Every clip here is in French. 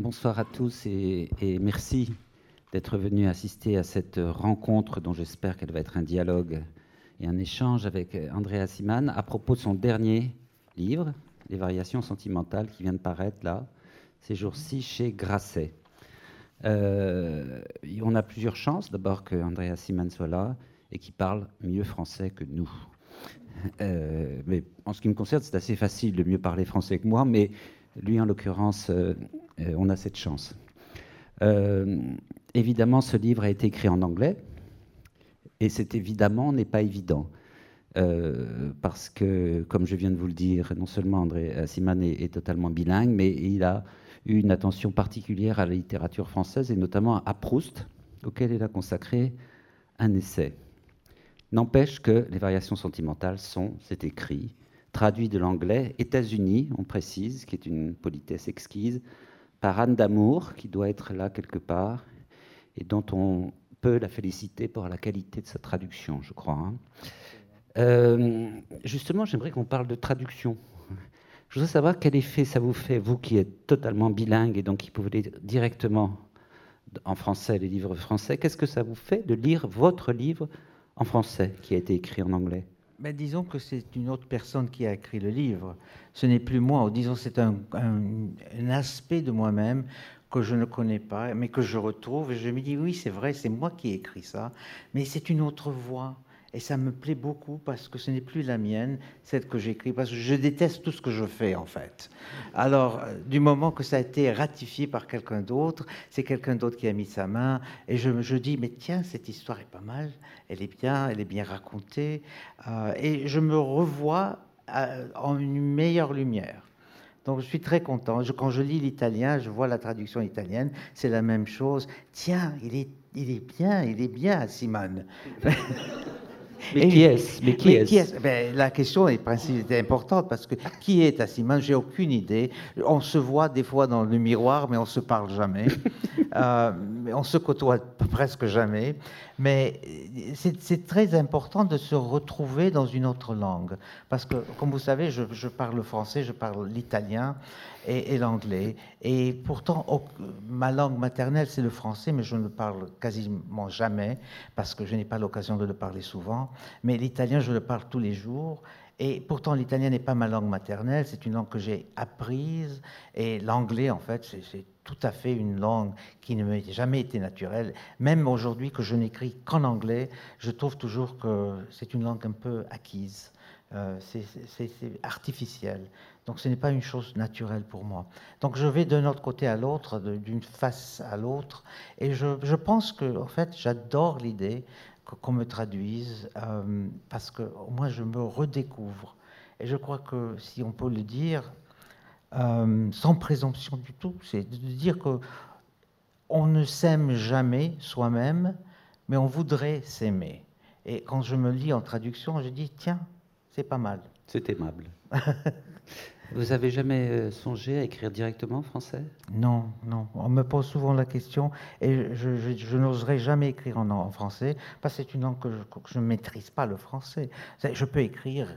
bonsoir à tous et, merci d'être venus assister à cette rencontre dont j'espère qu'elle va être un dialogue et un échange avec Andrea Siman à propos de son dernier livre, Les variations sentimentales, qui vient de paraître là, ces jours-ci chez Grasset. Euh, on a plusieurs chances. D'abord que Andrea Siman soit là et qui parle mieux français que nous. Euh, mais en ce qui me concerne, c'est assez facile de mieux parler français que moi, mais lui, en l'occurrence, euh, on a cette chance. évidemment, ce livre a été écrit en anglais, et c'est évidemment n'est pas évident. parce que, comme je viens de vous le dire, non seulement André Siman est, est, totalement bilingue, mais il a eu une attention particulière à la littérature française et notamment à Proust, auquel il a consacré un essai. N'empêche que les variations sentimentales sont, c'est écrit, traduit de l'anglais États-Unis, on précise, qui est une politesse exquise, par Anne Damour, qui doit être là quelque part, et dont on peut la féliciter pour la qualité de sa traduction, je crois. Hein. Euh, justement, j'aimerais qu'on parle de traduction. Je voudrais savoir quel effet ça vous fait, vous qui êtes totalement bilingue et donc qui pouvez lire directement en français les livres français. Qu'est-ce que ça vous fait de lire votre livre en français qui a été écrit en anglais? Ben, Disons que c'est une autre personne qui a écrit le livre. Ce n'est plus moi, ou disons c'est un, un, aspect de moi-même que je ne connais pas, mais que je retrouve. Et je me dis, oui, c'est vrai, c'est moi qui ai écrit ça, mais c'est une autre voix. Et ça me plaît beaucoup parce que ce n'est plus la mienne, celle que j'écris, parce que je déteste tout ce que je fais en fait. Alors, euh, du moment que ça a été ratifié par quelqu'un d'autre, c'est quelqu'un d'autre qui a mis sa main, et je, dis, mais tiens, cette histoire est pas mal, elle est bien, elle est bien racontée, euh, et je me revois euh, en une meilleure lumière. Donc je suis très content. quand je lis l'italien, je vois la traduction italienne, c'est la même chose. Tiens, il est, il est bien, il est bien, Simone. Mais qui est-ce? Mais qui est ben, La question est, importante parce que qui est Tassiman J'ai aucune idée. On se voit des fois dans le miroir, mais on se parle jamais. euh, on se côtoie presque jamais. Mais c'est très important de se retrouver dans une autre langue. Parce que, comme vous savez, je, je parle le français, je parle l'italien et, l'anglais. Et pourtant, ma langue maternelle, c'est le français, mais je ne le parle quasiment jamais, parce que je n'ai pas l'occasion de le parler souvent. Mais l'italien, je le parle tous les jours. Et pourtant, l'italien n'est pas ma langue maternelle, c'est une langue que j'ai apprise. Et l'anglais, en fait, c'est tout à fait une langue qui ne m'a jamais été naturelle. Même aujourd'hui que je n'écris qu'en anglais, je trouve toujours que c'est une langue un peu acquise. Euh, c'est artificiel. Donc ce n'est pas une chose naturelle pour moi. Donc je vais d'un autre côté à l'autre, d'une face à l'autre, et je, pense que en fait j'adore l'idée qu'on me traduise euh, parce que moi je me redécouvre. Et je crois que si on peut le dire euh, sans présomption du tout, c'est de dire que on ne s'aime jamais soi-même, mais on voudrait s'aimer. Et quand je me lis en traduction, je dis tiens, c'est pas mal. C'est aimable. Vous avez jamais euh, songé à écrire directement en français? Non, non. On me pose souvent la question et je, n'oserais jamais écrire en, français parce que c'est une langue que je ne maîtrise pas, le français. Je peux écrire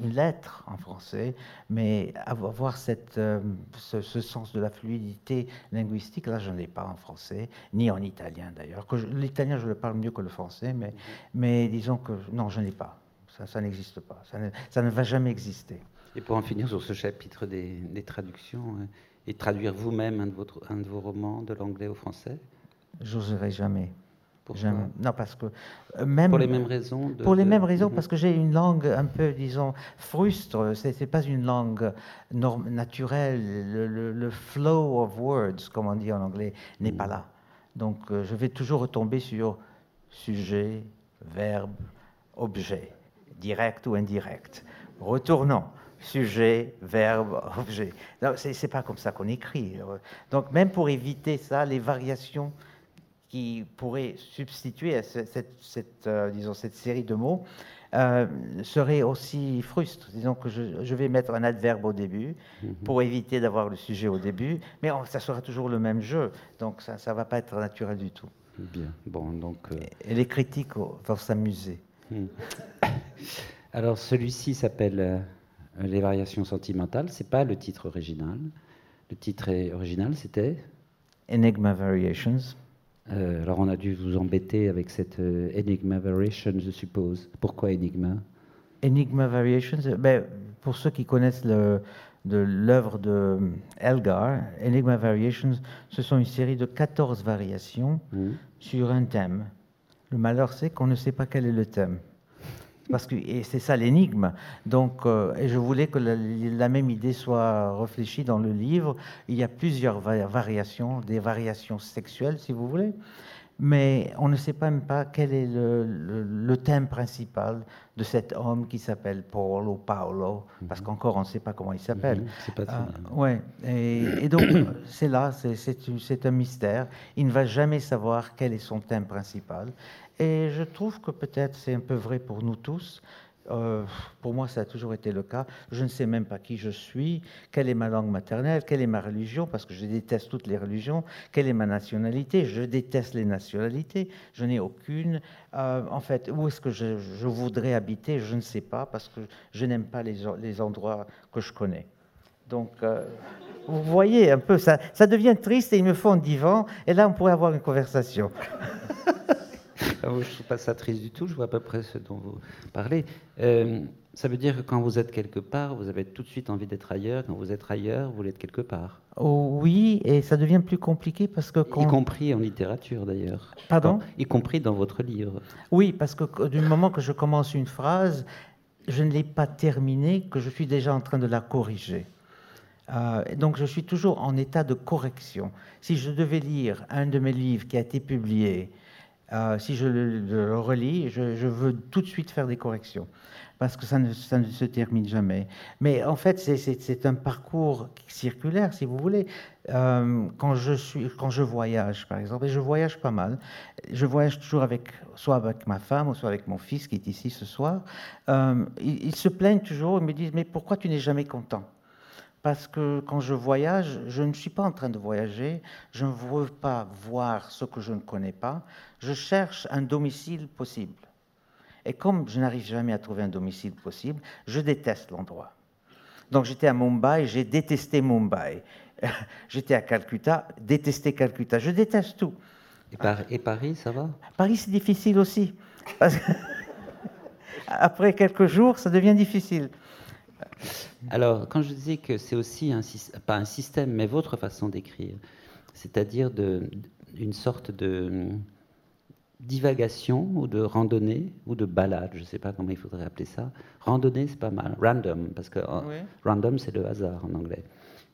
une lettre en français, mais avoir cette, euh, ce, sens de la fluidité linguistique, là, je ne l'ai pas en français, ni en italien d'ailleurs. L'italien, je le parle mieux que le français, mais, mais disons que non, je n'ai pas. Ça, ça n'existe pas. Ça ne, ça ne va jamais exister. Et pour en finir sur ce chapitre des, traductions, euh, et traduire vous-même un, de un de vos romans de l'anglais au français? J'oserais jamais. Non, parce que euh, même pour les mêmes raisons. pour les mêmes raisons, mhm. parce que j'ai une langue un peu, disons, frustre. C'est, n'est pas une langue naturelle. Le, flow of words, comme on dit en anglais, n'est pas mhm. là. Donc, euh, je vais toujours retomber sur sujet, verbe, objet, direct ou indirect. Retournons sujet, verbe, objet. Ce n'est pas comme ça qu'on écrit. Donc même pour éviter ça, les variations qui pourraient substituer à cette, euh, disons, cette série de mots euh, seraient aussi frustres. Disons que je, vais mettre un adverbe au début mhm. pour éviter d'avoir le sujet au début, mais ça sera toujours le même jeu, donc ça ne va pas être naturel du tout. Bien, bon, donc... Euh, Et les critiques vont s'amuser. Hmm. Alors celui-ci s'appelle les variations sentimentales, c'est pas le titre original. Le titre original, c'était Enigma Variations. Euh, alors on a dû vous embêter avec cette euh, Enigma Variation, je suppose. Pourquoi Enigma? Enigma Variations, euh, ben, pour ceux qui connaissent de l'œuvre de Elgar, Enigma Variations, ce sont une série de 14 variations Hmm. sur un thème. Le malheur, c'est qu'on ne sait pas quel est le thème. Parce que et c'est ça l'énigme. Donc, euh, et je voulais que la, la même idée soit réfléchie dans le livre. Il y a plusieurs va- variations, des variations sexuelles, si vous voulez, mais on ne sait pas même pas quel est le, le- le thème principal de cet homme qui s'appelle Paul ou Paolo, parce qu'encore on ne sait pas comment il s'appelle. Mhm, bien. ouais. Et, et donc, c'est là, c'est un mystère. Il ne va jamais savoir quel est son thème principal. Et je trouve que peut-être c'est un peu vrai pour nous tous. Euh, pour moi, ça a toujours été le cas. Je ne sais même pas qui je suis, quelle est ma langue maternelle, quelle est ma religion, parce que je déteste toutes les religions, quelle est ma nationalité, je déteste les nationalités, je n'ai aucune. Euh, en fait, où est-ce que je, voudrais habiter, je ne sais pas, parce que je n'aime pas les endroits que je connais. Donc, euh, vous voyez un peu, ça, ça devient triste et il me faut un divan, et là, on pourrait avoir une conversation. Ah, Je ne trouve pas ça triste du tout, je vois à peu près ce dont vous parlez. Euh, ça veut dire que quand vous êtes quelque part, vous avez tout de suite envie d'être ailleurs. Quand vous êtes ailleurs, vous voulez être quelque part. Oh, oui, et ça devient plus compliqué parce que Y quand... compris en littérature d'ailleurs. Pardon? Y compris dans votre livre. Oui, parce que que du moment que je commence une phrase, je ne l'ai pas terminée, que je suis déjà en train de la corriger. Euh, donc je suis toujours en état de correction. Si je devais lire un de mes livres qui a été publié, euh, si je le, relis, je, veux tout de suite faire des corrections, parce que ça ne, se termine jamais. Mais en fait, c'est- un parcours circulaire, si vous voulez. Euh, quand, je suis, quand je voyage, par exemple, et je voyage pas mal, je voyage toujours avec, soit avec ma femme, ou soit avec mon fils qui est ici ce soir, euh, ils, ils se plaignent toujours, ils me disent, mais pourquoi tu n'es jamais content? Parce que quand je voyage, je ne suis pas en train de voyager, je ne veux pas voir ce que je ne connais pas, je cherche un domicile possible. Et comme je n'arrive jamais à trouver un domicile possible, je déteste l'endroit. Donc j'étais à Mumbai, j'ai détesté Mumbai. J'étais à Calcutta, détesté Calcutta. Je déteste tout. Et, Par- et Paris, ça va? Paris, c'est difficile aussi. Parce que Après quelques jours, ça devient difficile. Alors, quand je disais que c'est aussi, un, pas un système, mais votre façon d'écrire, c'est-à-dire une sorte de hum, divagation ou de randonnée ou de balade, je ne sais pas comment il faudrait appeler ça. Randonnée, c'est pas mal. Random, parce que Oui. random, c'est le hasard en anglais.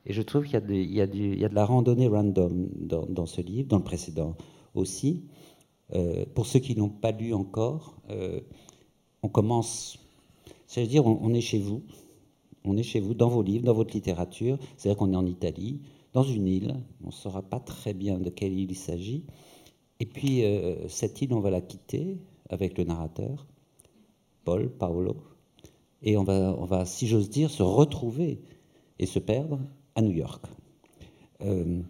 Et je trouve qu'il y, a y, y de la randonnée random dans, dans ce livre, dans le précédent aussi. Euh, pour ceux qui n'ont pas lu encore, euh, on commence, c'est-à-dire on, on est chez vous, on est chez vous, dans vos livres, dans votre littérature, c'est-à-dire qu'on est en Italie, dans une île, on ne saura pas très bien de quelle île il s'agit, et puis euh, cette île, on va la quitter avec le narrateur, Paul, Paolo, et on va, si j'ose dire, se retrouver et se perdre à New York. Euh,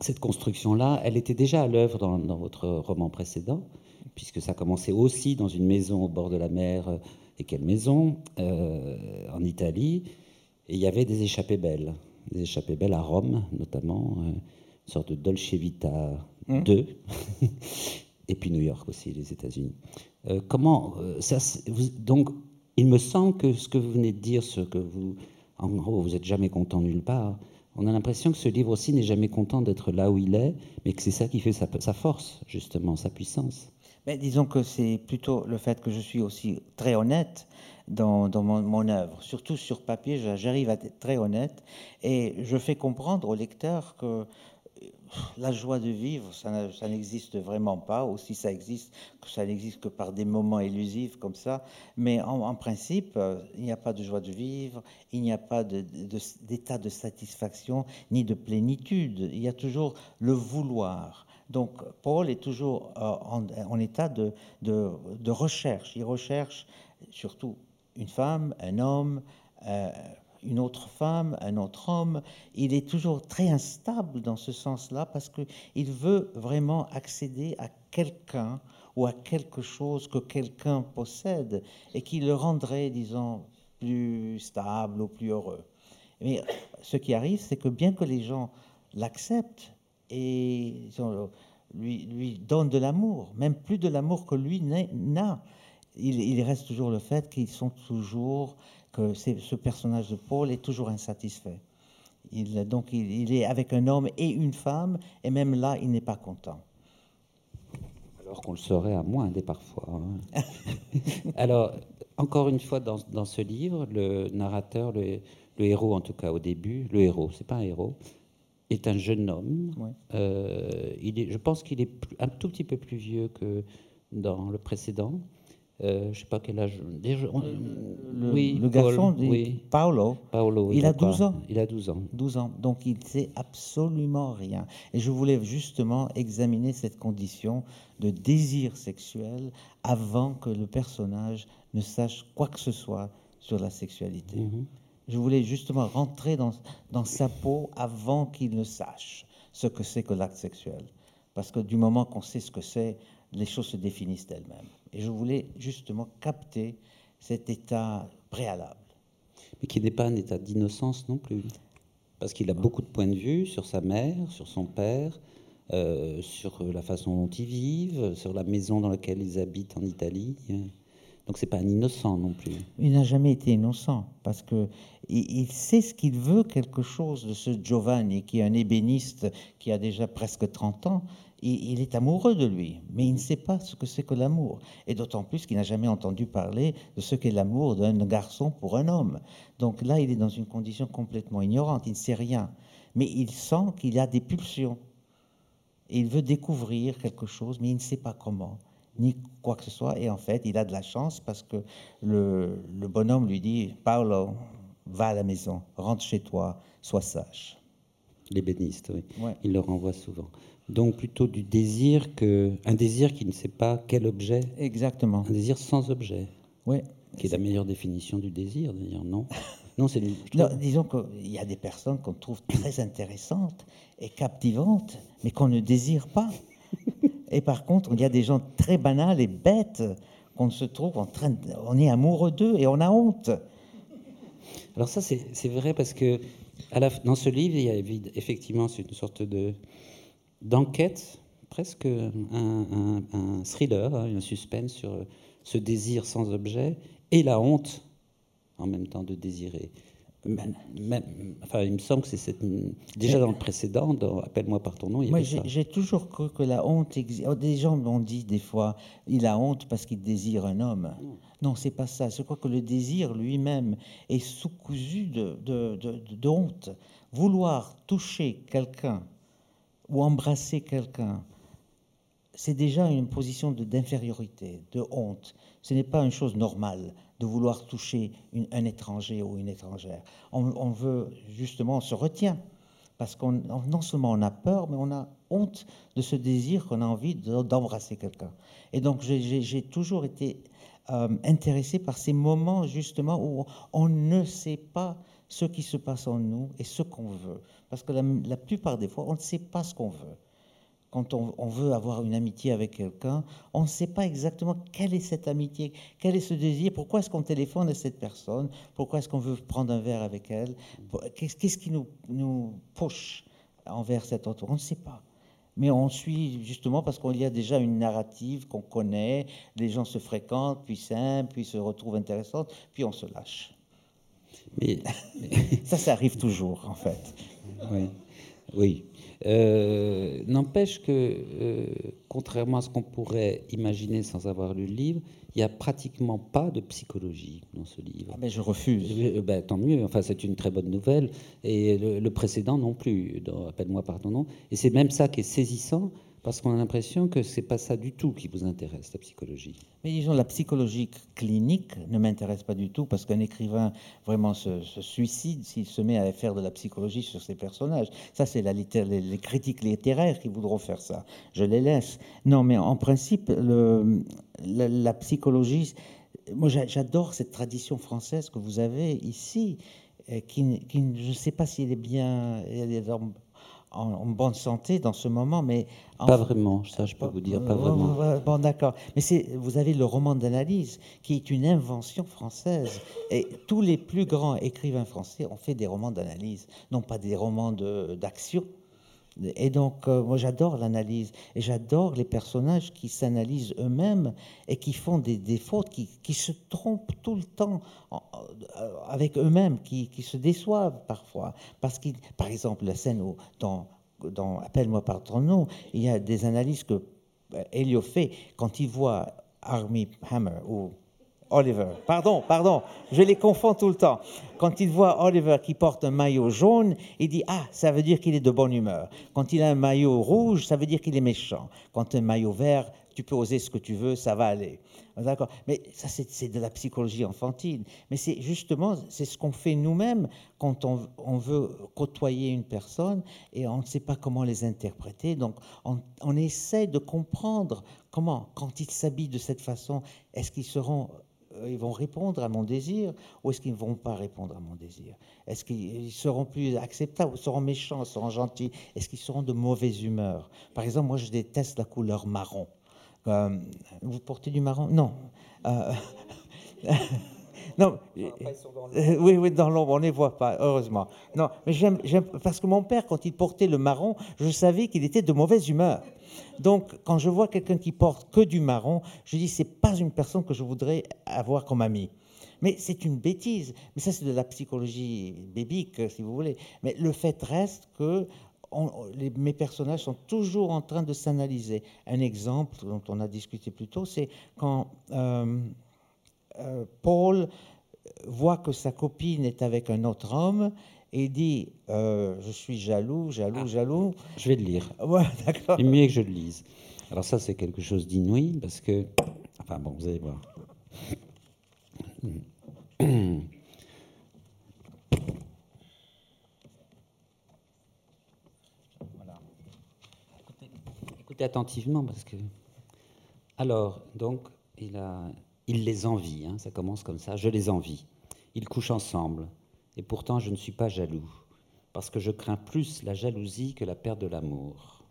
cette construction-là, elle était déjà à l'œuvre dans, dans votre roman précédent, puisque ça commençait aussi dans une maison au bord de la mer. Et quelle maison euh, En Italie. Et il y avait des échappées belles. Des échappées belles à Rome, notamment. euh, une sorte de Dolce Vita 2. Et puis New York aussi, les États-Unis. Euh, comment ça, vous- Donc, il me semble que ce que vous venez de dire, ce que vous, en gros, vous n'êtes jamais content nulle part. On a l'impression que ce livre aussi n'est jamais content d'être là où il est, mais que c'est ça qui fait sa, sa force, justement, sa puissance. Mais disons que c'est plutôt le fait que je suis aussi très honnête dans, mon, œuvre. Surtout sur papier, j'a- j'arrive à être très honnête et je fais comprendre au lecteur que euh, la joie de vivre, ça, n'existe vraiment pas, ou si ça existe, ça n'existe que par des moments élusifs comme ça. Mais en, principe, euh, il n'y a pas de joie de vivre, il n'y a pas d'état de satisfaction ni de plénitude. Il y a toujours le vouloir. Donc, Paul est toujours euh, en, état de recherche. Il recherche surtout une femme, un homme, euh, une autre femme, un autre homme. Il est toujours très instable dans ce sens-là parce qu'il veut vraiment accéder à quelqu'un ou à quelque chose que quelqu'un possède et qui le rendrait, disons, plus stable ou plus heureux. Mais ce qui arrive, c'est que bien que les gens l'acceptent, et lui, donne de l'amour, même plus de l'amour que lui n'a. Il, reste toujours le fait qu'ils sont toujours, que ce personnage de Paul est toujours insatisfait. Il, donc il, est avec un homme et une femme, et même là, il n'est pas content. Alors qu'on le saurait à moindre parfois. Hein. Alors, encore une fois, dans, dans, ce livre, le narrateur, le, le, héros en tout cas au début, le héros, c'est pas un héros, est un jeune homme. Euh, il est, je pense qu'il est un tout petit peu plus vieux que dans le précédent. Euh, je sais pas quel âge. le, oui, le garçon, oui. Paolo, Paolo il, a 12 ans. Il a 12 ans. 12 ans. Donc il ne sait absolument rien. Et je voulais justement examiner cette condition de désir sexuel avant que le personnage ne sache quoi que ce soit sur la sexualité. Mhm. Je voulais justement rentrer dans, dans sa peau avant qu'il ne sache ce que c'est que l'acte sexuel. Parce que du moment qu'on sait ce que c'est, les choses se définissent d'elles-mêmes. Et je voulais justement capter cet état préalable. Mais qui n'est pas un état d'innocence non plus. Parce qu'il a beaucoup de points de vue sur sa mère, sur son père, euh, sur la façon dont ils vivent, sur la maison dans laquelle ils habitent en Italie. Donc c'est pas un innocent non plus. Il n'a jamais été innocent parce que il, sait ce qu'il veut quelque chose de ce Giovanni qui est un ébéniste qui a déjà presque 30 ans. Il, est amoureux de lui, mais il ne sait pas ce que c'est que l'amour. Et d'autant plus qu'il n'a jamais entendu parler de ce qu'est l'amour d'un garçon pour un homme. Donc là, il est dans une condition complètement ignorante. Il ne sait rien. Mais il sent qu'il a des pulsions. Il veut découvrir quelque chose, mais il ne sait pas comment ni quoi que ce soit. Et en fait, il a de la chance parce que le, bonhomme lui dit Paolo, va à la maison, rentre chez toi, sois sage. L'ébéniste, oui. Il le renvoie souvent. Donc plutôt du désir que un désir qui ne sait pas quel objet. Exactement. Un désir sans objet. Oui. Qui est la meilleure définition du désir, d'ailleurs, non? Non, c'est. disons qu'il y a des personnes qu'on trouve très intéressantes et captivantes, mais qu'on ne désire pas. Et par contre, il y a des gens très banals et bêtes qu'on se trouve en train de, on est amoureux d'eux et on a honte. Alors ça, c'est vrai parce que dans ce livre, il y a effectivement une sorte de d'enquête, presque un, thriller, hein, un suspense sur ce désir sans objet et la honte en même temps de désirer enfin, il me semble que c'est cette... déjà dans le précédent, dans Appelle-moi par ton nom. Moi, j'ai toujours cru que la honte existe. Oh, des gens m'ont dit des fois, il a honte parce qu'il désire un homme. Non, c'est pas ça. Je crois que le désir lui-même est sous-cousu de, de, de, honte. Vouloir toucher quelqu'un ou embrasser quelqu'un, c'est déjà une position d'infériorité, de honte. Ce n'est pas une chose normale de vouloir toucher un étranger ou une étrangère. On, veut justement, on se retient parce qu'on non seulement on a peur, mais on a honte de ce désir qu'on a envie d'embrasser quelqu'un. Et donc j'ai toujours été euh, intéressé par ces moments justement où on ne sait pas ce qui se passe en nous et ce qu'on veut. Parce que la plupart des fois, on ne sait pas ce qu'on veut quand on, veut avoir une amitié avec quelqu'un, on ne sait pas exactement quelle est cette amitié, quel est ce désir, pourquoi est-ce qu'on téléphone à cette personne, pourquoi est-ce qu'on veut prendre un verre avec elle, qu'est-ce qui nous, nous push envers cet autre, on ne sait pas. Mais on suit justement parce qu'il y a déjà une narrative qu'on connaît, les gens se fréquentent, puis s'aiment, puis se retrouvent intéressantes, puis on se lâche. Mais... ça, ça arrive toujours, en fait. Oui. Oui. Euh, n'empêche que, euh, contrairement à ce qu'on pourrait imaginer sans avoir lu le livre, il n'y a pratiquement pas de psychologie dans ce livre. Ah ben je refuse. Euh, ben, tant mieux, enfin c'est une très bonne nouvelle. Et le, le précédent non plus, Appelle-moi par ton nom. Et c'est même ça qui est saisissant, parce qu'on a l'impression que c'est pas ça du tout qui vous intéresse, la psychologie. Mais disons, la psychologie clinique ne m'intéresse pas du tout, parce qu'un écrivain vraiment se, suicide s'il se met à faire de la psychologie sur ses personnages. Ça, c'est les, critiques littéraires qui voudront faire ça. Je les laisse. Non, mais en principe, la, psychologie, moi j'adore cette tradition française que vous avez ici, qui, qui je ne sais pas s'il est bien, en, bonne santé dans ce moment, mais... pas vraiment, ça je peux vous dire, pas vraiment. Bon, d'accord. Mais vous avez le roman d'analyse, qui est une invention française. Et tous les plus grands écrivains français ont fait des romans d'analyse, non pas des romans d'action. Et donc, euh, moi, j'adore l'analyse et j'adore les personnages qui s'analysent eux-mêmes et qui font des, fautes, qui, se trompent tout le temps euh, avec eux-mêmes, qui, se déçoivent parfois. Parce que, par exemple, la scène où, dans, dans Appelle-moi par ton nom, il y a des analyses que Elio fait quand il voit Army Hammer ou Oliver. Pardon, pardon, je les confonds tout le temps. Quand il voit Oliver qui porte un maillot jaune, il dit Ah, ça veut dire qu'il est de bonne humeur. Quand il a un maillot rouge, ça veut dire qu'il est méchant. Quand un maillot vert, tu peux oser ce que tu veux, ça va aller. D'accord Mais ça, c'est de la psychologie enfantine. Mais c'est justement, c'est ce qu'on fait nous-mêmes quand on, veut côtoyer une personne et on ne sait pas comment les interpréter. Donc, on, essaie de comprendre comment, quand ils s'habillent de cette façon, est-ce qu'ils seront ils vont répondre à mon désir ou est-ce qu'ils ne vont pas répondre à mon désir? Est-ce qu'ils seront plus acceptables, seront méchants, seront gentils? Est-ce qu'ils seront de mauvaise humeur? Par exemple, moi, je déteste la couleur marron. Euh, vous portez du marron? Non. Euh, non. oui, oui, dans l'ombre, on ne les voit pas, heureusement. Non, mais j'aime, parce que mon père, quand il portait le marron, je savais qu'il était de mauvaise humeur. Donc, quand je vois quelqu'un qui porte que du marron, je dis, c'est pas une personne que je voudrais avoir comme ami. Mais c'est une bêtise. Mais ça, c'est de la psychologie bébique, si vous voulez. Mais le fait reste que mes personnages sont toujours en train de s'analyser. Un exemple dont on a discuté plus tôt, c'est quand euh, euh, Paul voit que sa copine est avec un autre homme et dit euh, Je suis jaloux, jaloux, ah. jaloux. Je vais le lire. Ouais, d'accord. C'est mieux que je le lise. Alors, ça, c'est quelque chose d'inouï parce que. Enfin, bon, vous allez voir. Voilà. Écoutez, écoutez attentivement parce que. Alors, donc, il, a, il les envie, hein, ça commence comme ça, je les envie. Ils couchent ensemble, et pourtant je ne suis pas jaloux, parce que je crains plus la jalousie que la perte de l'amour.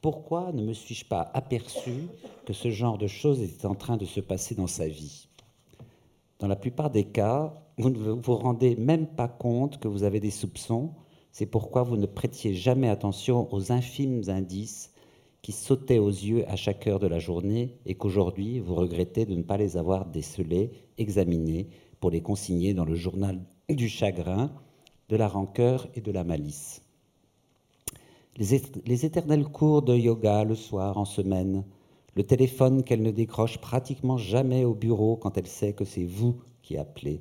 Pourquoi ne me suis-je pas aperçu que ce genre de choses était en train de se passer dans sa vie? Dans la plupart des cas, vous ne vous rendez même pas compte que vous avez des soupçons, c'est pourquoi vous ne prêtiez jamais attention aux infimes indices qui sautaient aux yeux à chaque heure de la journée et qu'aujourd'hui vous regrettez de ne pas les avoir décelés, examinés, pour les consigner dans le journal du chagrin, de la rancœur et de la malice. Les, éternels cours de yoga le soir, en semaine, le téléphone qu'elle ne décroche pratiquement jamais au bureau quand elle sait que c'est vous qui appelez,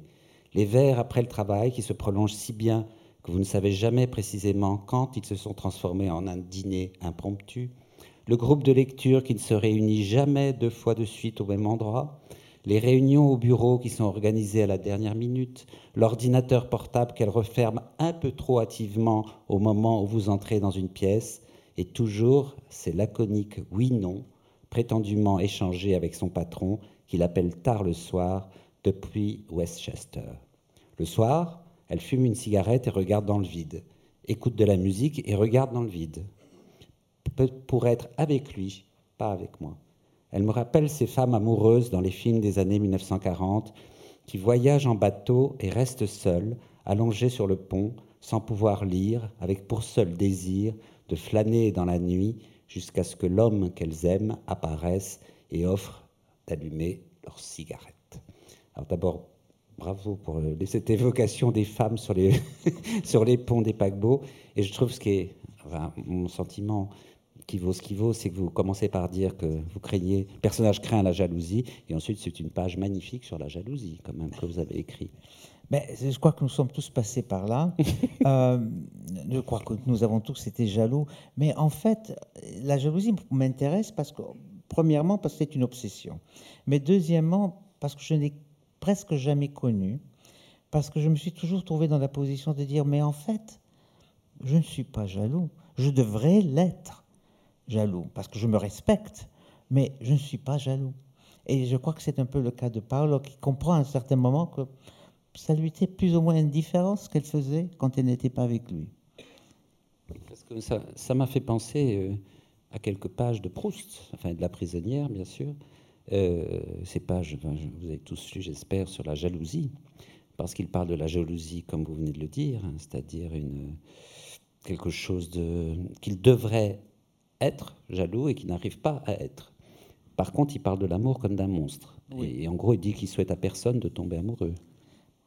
les verres après le travail qui se prolongent si bien que vous ne savez jamais précisément quand ils se sont transformés en un dîner impromptu, le groupe de lecture qui ne se réunit jamais deux fois de suite au même endroit, les réunions au bureau qui sont organisées à la dernière minute, l'ordinateur portable qu'elle referme un peu trop hâtivement au moment où vous entrez dans une pièce, et toujours ces laconiques oui-non, prétendument échangés avec son patron, qu'il appelle tard le soir depuis Westchester. Le soir, elle fume une cigarette et regarde dans le vide, écoute de la musique et regarde dans le vide, pour être avec lui, pas avec moi. Elle me rappelle ces femmes amoureuses dans les films des années 1940 qui voyagent en bateau et restent seules, allongées sur le pont, sans pouvoir lire, avec pour seul désir de flâner dans la nuit jusqu'à ce que l'homme qu'elles aiment apparaisse et offre d'allumer leur cigarette. Alors d'abord, bravo pour euh, cette évocation des femmes sur les, sur les ponts des paquebots. Et je trouve ce qui est mon sentiment qui vaut ce qui vaut, c'est que vous commencez par dire que vous craignez, le personnage craint la jalousie, et ensuite c'est une page magnifique sur la jalousie, quand même, que vous avez écrit. Mais je crois que nous sommes tous passés par là. euh, je crois que nous avons tous été jaloux. Mais en fait, la jalousie m'intéresse parce que, premièrement, parce que c'est une obsession. Mais deuxièmement, parce que je n'ai presque jamais connu. Parce que je me suis toujours trouvé dans la position de dire, mais en fait, je ne suis pas jaloux. Je devrais l'être jaloux, parce que je me respecte, mais je ne suis pas jaloux. Et je crois que c'est un peu le cas de Paolo, qui comprend à un certain moment que ça lui était plus ou moins indifférent ce qu'elle faisait quand elle n'était pas avec lui. Que ça m'a fait penser euh, à quelques pages de Proust, enfin de la prisonnière, bien sûr. Euh, ces pages, vous avez tous lu, j'espère, sur la jalousie, parce qu'il parle de la jalousie, comme vous venez de le dire, hein, c'est-à-dire quelque chose qu'il devrait être jaloux et qu'il n'arrive pas à être. Par contre, il parle de l'amour comme d'un monstre. Et, en gros, il dit qu'il souhaite à personne de tomber amoureux.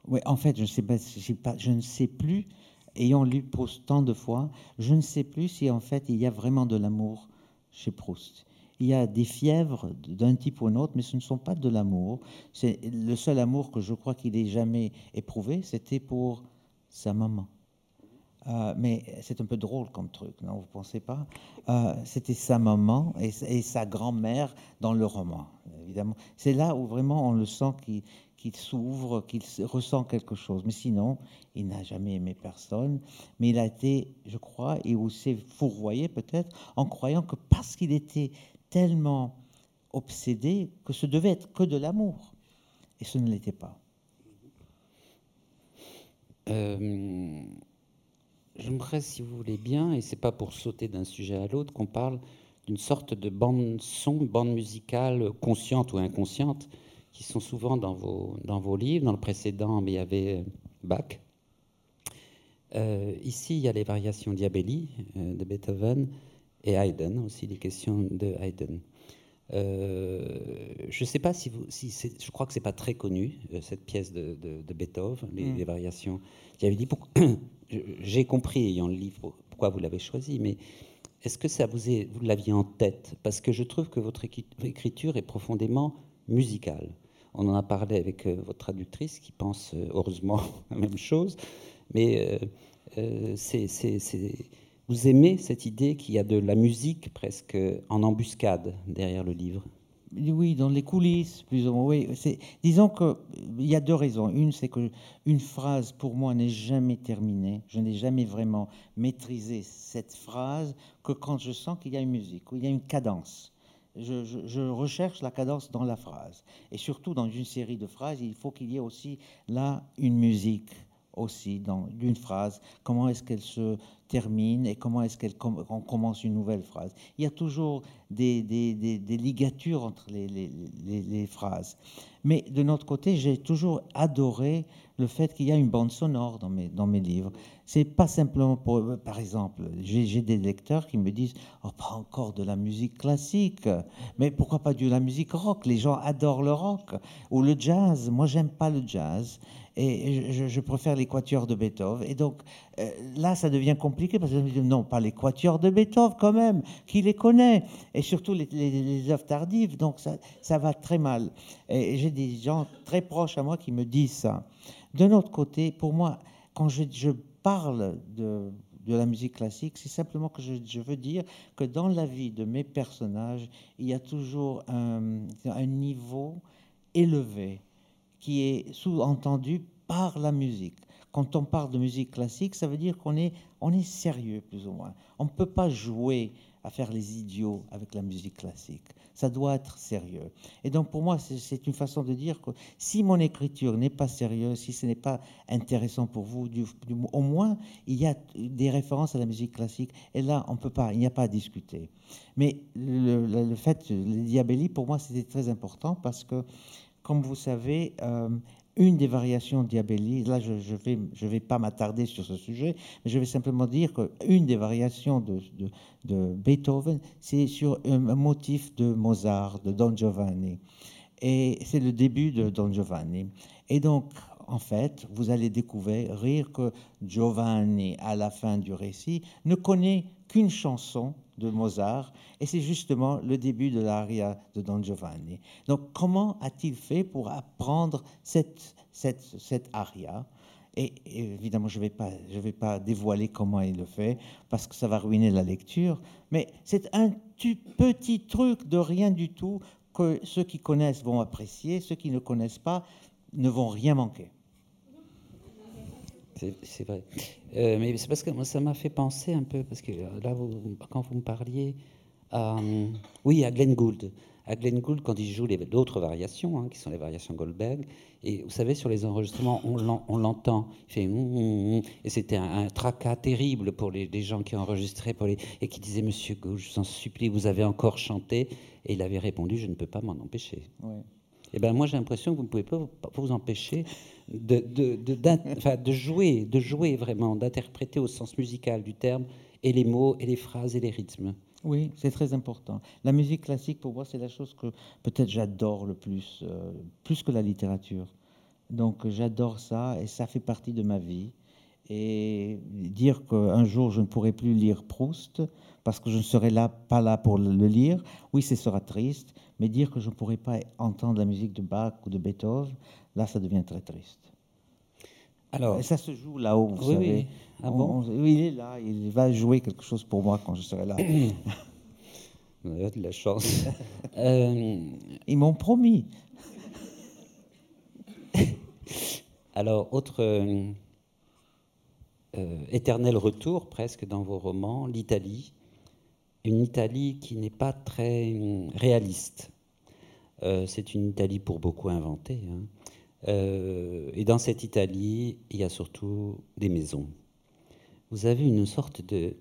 Oui, en fait, je ne sais pas, je ne sais plus, ayant lu Proust tant de fois, je ne sais plus si en fait il y a vraiment de l'amour chez Proust. Il y a des fièvres d'un type ou d'un autre, mais ce ne sont pas de l'amour. C'est le seul amour que je crois qu'il ait jamais éprouvé, c'était pour sa maman. Euh, mais c'est un peu drôle comme truc, non Vous pensez pas? Euh, C'était sa maman et, sa grand-mère dans le roman, évidemment. C'est là où vraiment on le sent qu'il s'ouvre, qu'il ressent quelque chose. Mais sinon, il n'a jamais aimé personne. Mais il a été, je crois, et aussi fourvoyé peut-être, en croyant que parce qu'il était tellement obsédé, que ce devait être que de l'amour. Et ce ne l'était pas. Euh, J'aimerais, si vous voulez bien, et c'est pas pour sauter d'un sujet à l'autre, qu'on parle d'une sorte de bande son, bande musicale consciente ou inconsciente, qui sont souvent dans vos, dans vos livres. Dans le précédent, mais il y avait euh, Bach. Euh, ici, il y a les variations Diabelli euh, de Beethoven et Haydn, aussi les questions de Haydn. je ne sais pas si vous, si je crois que c'est pas très connu cette pièce de, de, Beethoven, les, mm. les variations. Dit pourquoi, j'ai compris, ayant le livre, pourquoi vous l'avez choisi, mais est-ce que ça vous, l'aviez en tête? Parce que je trouve que votre écriture est profondément musicale. On en a parlé avec euh, votre traductrice qui pense euh, heureusement la même chose, mais euh, vous aimez cette idée qu'il y a de la musique presque en embuscade derrière le livre? Oui, dans les coulisses, plus ou moins. Disons qu'il y a deux raisons. Une, c'est que une phrase, pour moi, n'est jamais terminée. Je n'ai jamais vraiment maîtrisé cette phrase que quand je sens qu'il y a une musique, qu'il y a une cadence. je, recherche la cadence dans la phrase. Et surtout, dans une série de phrases, il faut qu'il y ait aussi là une musique aussi dans d'une phrase, comment est-ce qu'elle se termine et comment est-ce qu'elle commence une nouvelle phrase. Il y a toujours des, des, ligatures entre les, les, les, phrases. Mais de notre côté, j'ai toujours adoré le fait qu'il y a une bande sonore dans mes, dans mes livres. C'est pas simplement pour, par exemple, j'ai des lecteurs qui me disent oh, pas encore de la musique classique, mais pourquoi pas de la musique rock? Les gens adorent le rock ou le jazz. Moi, j'aime pas le jazz et je, préfère l'équateur de Beethoven. Et donc euh, là, ça devient compliqué parce que je non, pas l'équateur de Beethoven quand même, qui les connaît, et surtout les, les, œuvres tardives, donc ça, ça va très mal. Et j'ai des gens très proches à moi qui me disent ça. De notre côté, pour moi, quand je, parle de, de la musique classique, c'est simplement que je, veux dire que dans la vie de mes personnages, il y a toujours un niveau élevé qui est sous-entendu par la musique. Quand on parle de musique classique, ça veut dire qu'on est, on est sérieux, plus ou moins. On ne peut pas jouer à faire les idiots avec la musique classique. Ça doit être sérieux. Et donc pour moi, c'est une façon de dire que si mon écriture n'est pas sérieuse, si ce n'est pas intéressant pour vous, du, au moins il y a des références à la musique classique. Et là, on peut pas, il n'y a pas à discuter. Mais le, le fait, les Diabelli, pour moi, c'était très important parce que comme vous savez, euh, une des variations Diabelli, là je ne vais pas m'attarder sur ce sujet, mais je vais simplement dire qu'une des variations de, de, Beethoven, c'est sur un motif de Mozart, de Don Giovanni. Et c'est le début de Don Giovanni. Et donc, en fait, vous allez découvrir que Giovanni, à la fin du récit, ne connaît qu'une chanson de Mozart, et c'est justement le début de l'aria de Don Giovanni. Donc comment a-t-il fait pour apprendre cette, cette, cette aria? Et, évidemment, je ne vais, pas, vais pas dévoiler comment il le fait, parce que ça va ruiner la lecture, mais c'est un petit truc de rien du tout que ceux qui connaissent vont apprécier, ceux qui ne connaissent pas ne vont rien manquer. C'est vrai. Euh, mais c'est parce que ça m'a fait penser un peu, parce que là, quand vous me parliez, à, oui, à Glenn Gould. À Glenn Gould, quand il joue d'autres variations, hein, qui sont les variations Goldberg, et vous savez, sur les enregistrements, on l'entend. Il fait et c'était un, tracas terrible pour les, gens qui enregistraient et qui disaient Monsieur Gould, je vous en supplie, vous avez encore chanté. Et il avait répondu Je ne peux pas m'en empêcher. Eh ben moi j'ai l'impression que vous ne pouvez pas vous empêcher de, de, jouer, de jouer vraiment, d'interpréter au sens musical du terme et les mots et les phrases et les rythmes. Oui, c'est très important. La musique classique, pour moi, c'est la chose que peut-être j'adore le plus, euh, plus que la littérature. Donc j'adore ça et ça fait partie de ma vie. Et dire qu'un jour je ne pourrai plus lire Proust parce que je ne serai là, pas là pour le lire, oui, ce sera triste, mais dire que je ne pourrai pas entendre la musique de Bach ou de Beethoven, là, ça devient très triste. Alors, et ça se joue là-haut, vous savez. Oui. Ah bon oui, il est là, il va jouer quelque chose pour moi quand je serai là. Vous avez de la chance. euh... Ils m'ont promis. Alors, autre euh, euh, éternel retour presque dans vos romans, l'Italie. Une Italie qui n'est pas très hum, réaliste. Euh, c'est une Italie pour beaucoup inventée. Hein. et dans cette Italie, il y a surtout des maisons. Vous avez une sorte de...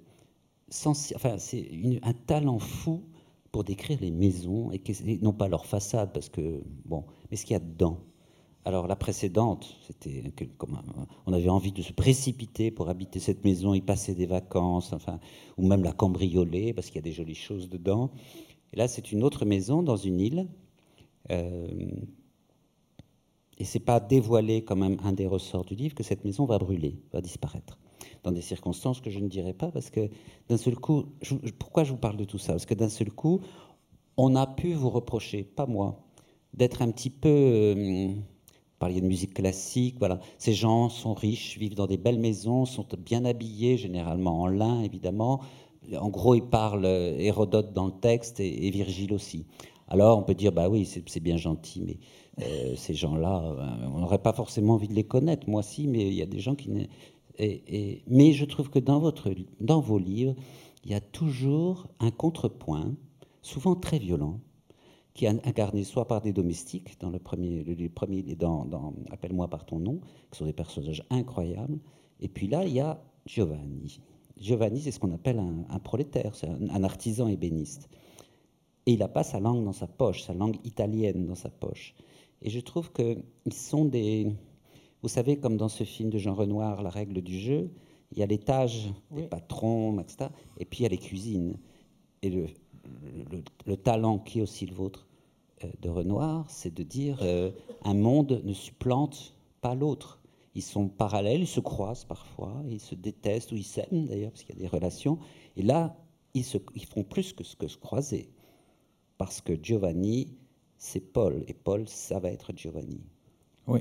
Enfin, c'est un talent fou pour décrire les maisons, et, et non pas leur façade, parce que, bon, mais ce qu'il y a dedans. Alors la précédente, c'était on avait envie de se précipiter pour habiter cette maison, y passer des vacances, enfin, ou même la cambrioler parce qu'il y a des jolies choses dedans. Et là, c'est une autre maison dans une île. Euh, et c'est pas dévoilé comme même un des ressorts du livre que cette maison va brûler, va disparaître, dans des circonstances que je ne dirais pas parce que d'un seul coup, pourquoi je vous parle de tout ça? Parce que d'un seul coup, on a pu vous reprocher, pas moi, d'être un petit peu euh, parliez de musique classique. Voilà. Ces gens sont riches, vivent dans des belles maisons, sont bien habillés, généralement en lin, évidemment. En gros, ils parlent euh, Hérodote dans le texte et, Virgile aussi. Alors, on peut dire, bah oui, c'est bien gentil, mais euh, ces gens-là, euh, on n'aurait pas forcément envie de les connaître. Moi, si, mais il y a des gens qui. Et, mais je trouve que dans, votre, dans vos livres, il y a toujours un contrepoint, souvent très violent, qui est incarné soit par des domestiques, dans le premier, le, premier dans, dans Appelle-moi par ton nom, qui sont des personnages incroyables, et puis là, il y a Giovanni. Giovanni, c'est ce qu'on appelle un, prolétaire, c'est un, artisan ébéniste. Et il n'a pas sa langue dans sa poche, sa langue italienne dans sa poche. Et je trouve qu'ils sont des... Vous savez, comme dans ce film de Jean Renoir, La règle du jeu, il y a l'étage des patrons, etc. Et puis il y a les cuisines. Et le, le, talent qui est aussi le vôtre euh, de Renoir, c'est de dire euh, un monde ne supplante pas l'autre. Ils sont parallèles, ils se croisent parfois, ils se détestent ou ils s'aiment d'ailleurs, parce qu'il y a des relations. Et là, ils, se, font plus que ce que se croiser. Parce que Giovanni, c'est Paul, et Paul, ça va être Giovanni. Oui.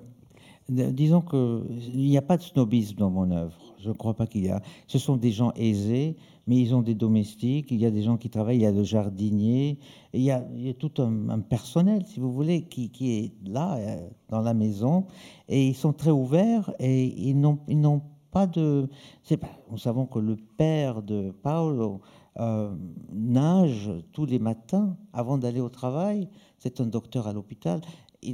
Disons qu'il n'y a pas de snobisme dans mon œuvre. Je ne crois pas qu'il y a. Ce sont des gens aisés mais ils ont des domestiques, il y a des gens qui travaillent, il y a le jardinier, il y a, tout un, personnel, si vous voulez, qui, est là, euh, dans la maison, et ils sont très ouverts et ils n'ont pas de... Nous savons que le père de Paolo euh, nage tous les matins avant d'aller au travail, c'est un docteur à l'hôpital,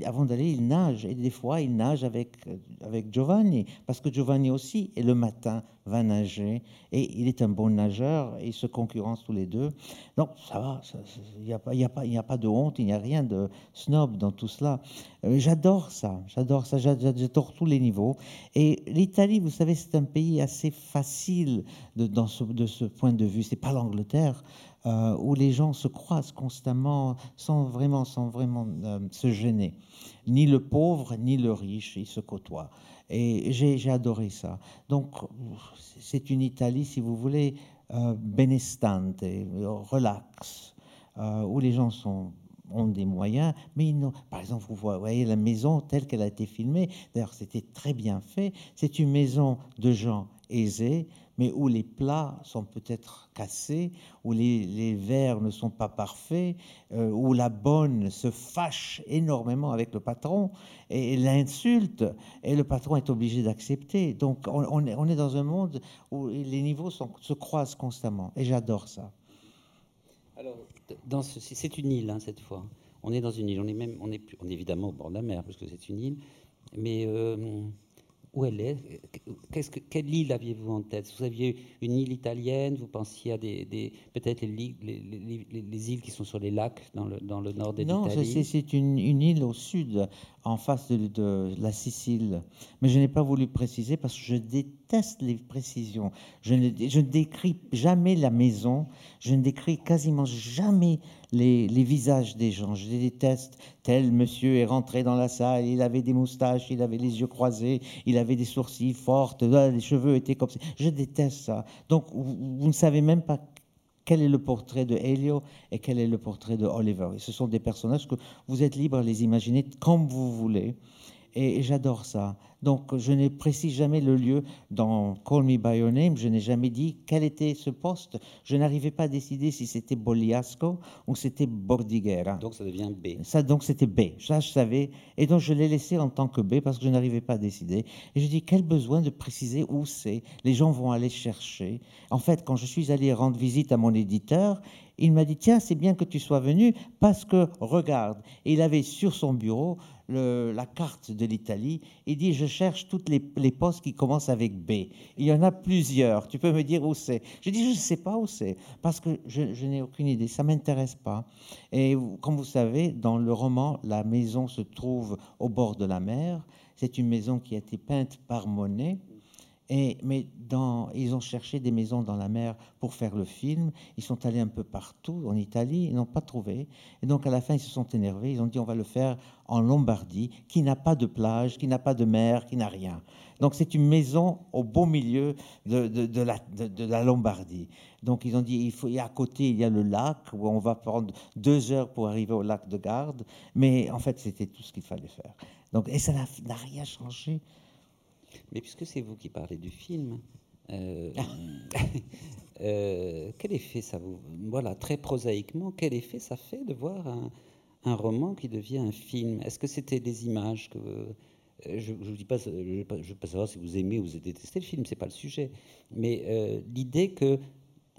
avant d'aller, il nage. Et des fois, il nage avec, avec Giovanni, parce que Giovanni aussi, et le matin, va nager. Et il est un bon nageur, et ils se concurrencent tous les deux. Donc, ça va, il n'y a, pas, a, a pas de honte, il n'y a rien de snob dans tout cela. Euh, j'adore ça, j'adore ça, j'adore tous les niveaux. Et l'Italie, vous savez, c'est un pays assez facile de, dans ce, de ce point de vue. C'est pas l'Angleterre. Euh, où les gens se croisent constamment sans vraiment, sans vraiment euh, se gêner. Ni le pauvre, ni le riche, ils se côtoient. Et j'ai adoré ça. Donc, c'est une Italie, si vous voulez, euh, benestante, relax, euh, où les gens ont des moyens, mais ils par exemple, vous voyez la maison telle qu'elle a été filmée, d'ailleurs c'était très bien fait, c'est une maison de gens aisés, mais où les plats sont peut-être cassés, où les, verres ne sont pas parfaits, euh, où la bonne se fâche énormément avec le patron et, l'insulte, et le patron est obligé d'accepter. Donc on, est, dans un monde où les niveaux se croisent constamment, et j'adore ça. Alors, dans ce, c'est une île hein, cette fois. On est dans une île. On est même, on est, on est évidemment au bord de la mer parce que c'est une île, mais euh, où elle est que, Quelle île aviez-vous en tête? Vous aviez une île italienne, vous pensiez à des, des peut-être les, les, les, îles qui sont sur les lacs dans le, dans le nord de l'Italie. Non, c'est une, une, île au sud, en face de, la Sicile. Mais je n'ai pas voulu préciser parce que je déteste les précisions. Je ne, décris jamais la maison, je ne décris quasiment jamais les, visages des gens. Je les déteste. Tel monsieur est rentré dans la salle, il avait des moustaches, il avait les yeux croisés, il avait des sourcils forts, les cheveux étaient comme ça. Je déteste ça. Donc, vous, ne savez même pas quel est le portrait de Helio et quel est le portrait de Oliver. ce sont des personnages que vous êtes libre à les imaginer comme vous voulez et j'adore ça. Donc je ne précise jamais le lieu dans Call Me By Your Name, je n'ai jamais dit quel était ce poste. Je n'arrivais pas à décider si c'était Boliasco ou c'était Bordighera. Donc ça devient B. Ça, donc c'était B, ça je savais. Et donc je l'ai laissé en tant que B parce que je n'arrivais pas à décider. Et je dis quel besoin de préciser où c'est? Les gens vont aller chercher. En fait, quand je suis allé rendre visite à mon éditeur, il m'a dit tiens c'est bien que tu sois venu parce que regarde. Et il avait sur son bureau la carte de l'Italie. Il dit, je cherche toutes les, postes qui commencent avec B. Il y en a plusieurs. Tu peux me dire où c'est Je dis, je ne sais pas où c'est, parce que je, je n'ai aucune idée. Ça m'intéresse pas. Et comme vous savez, dans le roman, la maison se trouve au bord de la mer. C'est une maison qui a été peinte par Monet mais ils ont cherché des maisons dans la mer pour faire le film. Ils sont allés un peu partout en Italie, ils n'ont pas trouvé. Et donc à la fin, ils se sont énervés. Ils ont dit on va le faire en Lombardie, qui n'a pas de plage, qui n'a pas de mer, qui n'a rien. Donc c'est une maison au beau milieu de, la, Lombardie. Donc ils ont dit il faut, à côté il y a le lac où on va prendre deux heures pour arriver au lac de Garde. Mais en fait c'était tout ce qu'il fallait faire. Donc et ça n'a rien changé. Mais puisque c'est vous qui parlez du film, euh, euh, quel effet ça vous... Voilà, très prosaïquement, quel effet ça fait de voir un, roman qui devient un film? Est-ce que c'était des images que... Euh, je ne dis pas, je veux pas savoir si vous aimez ou vous détestez le film, c'est pas le sujet. Mais l'idée que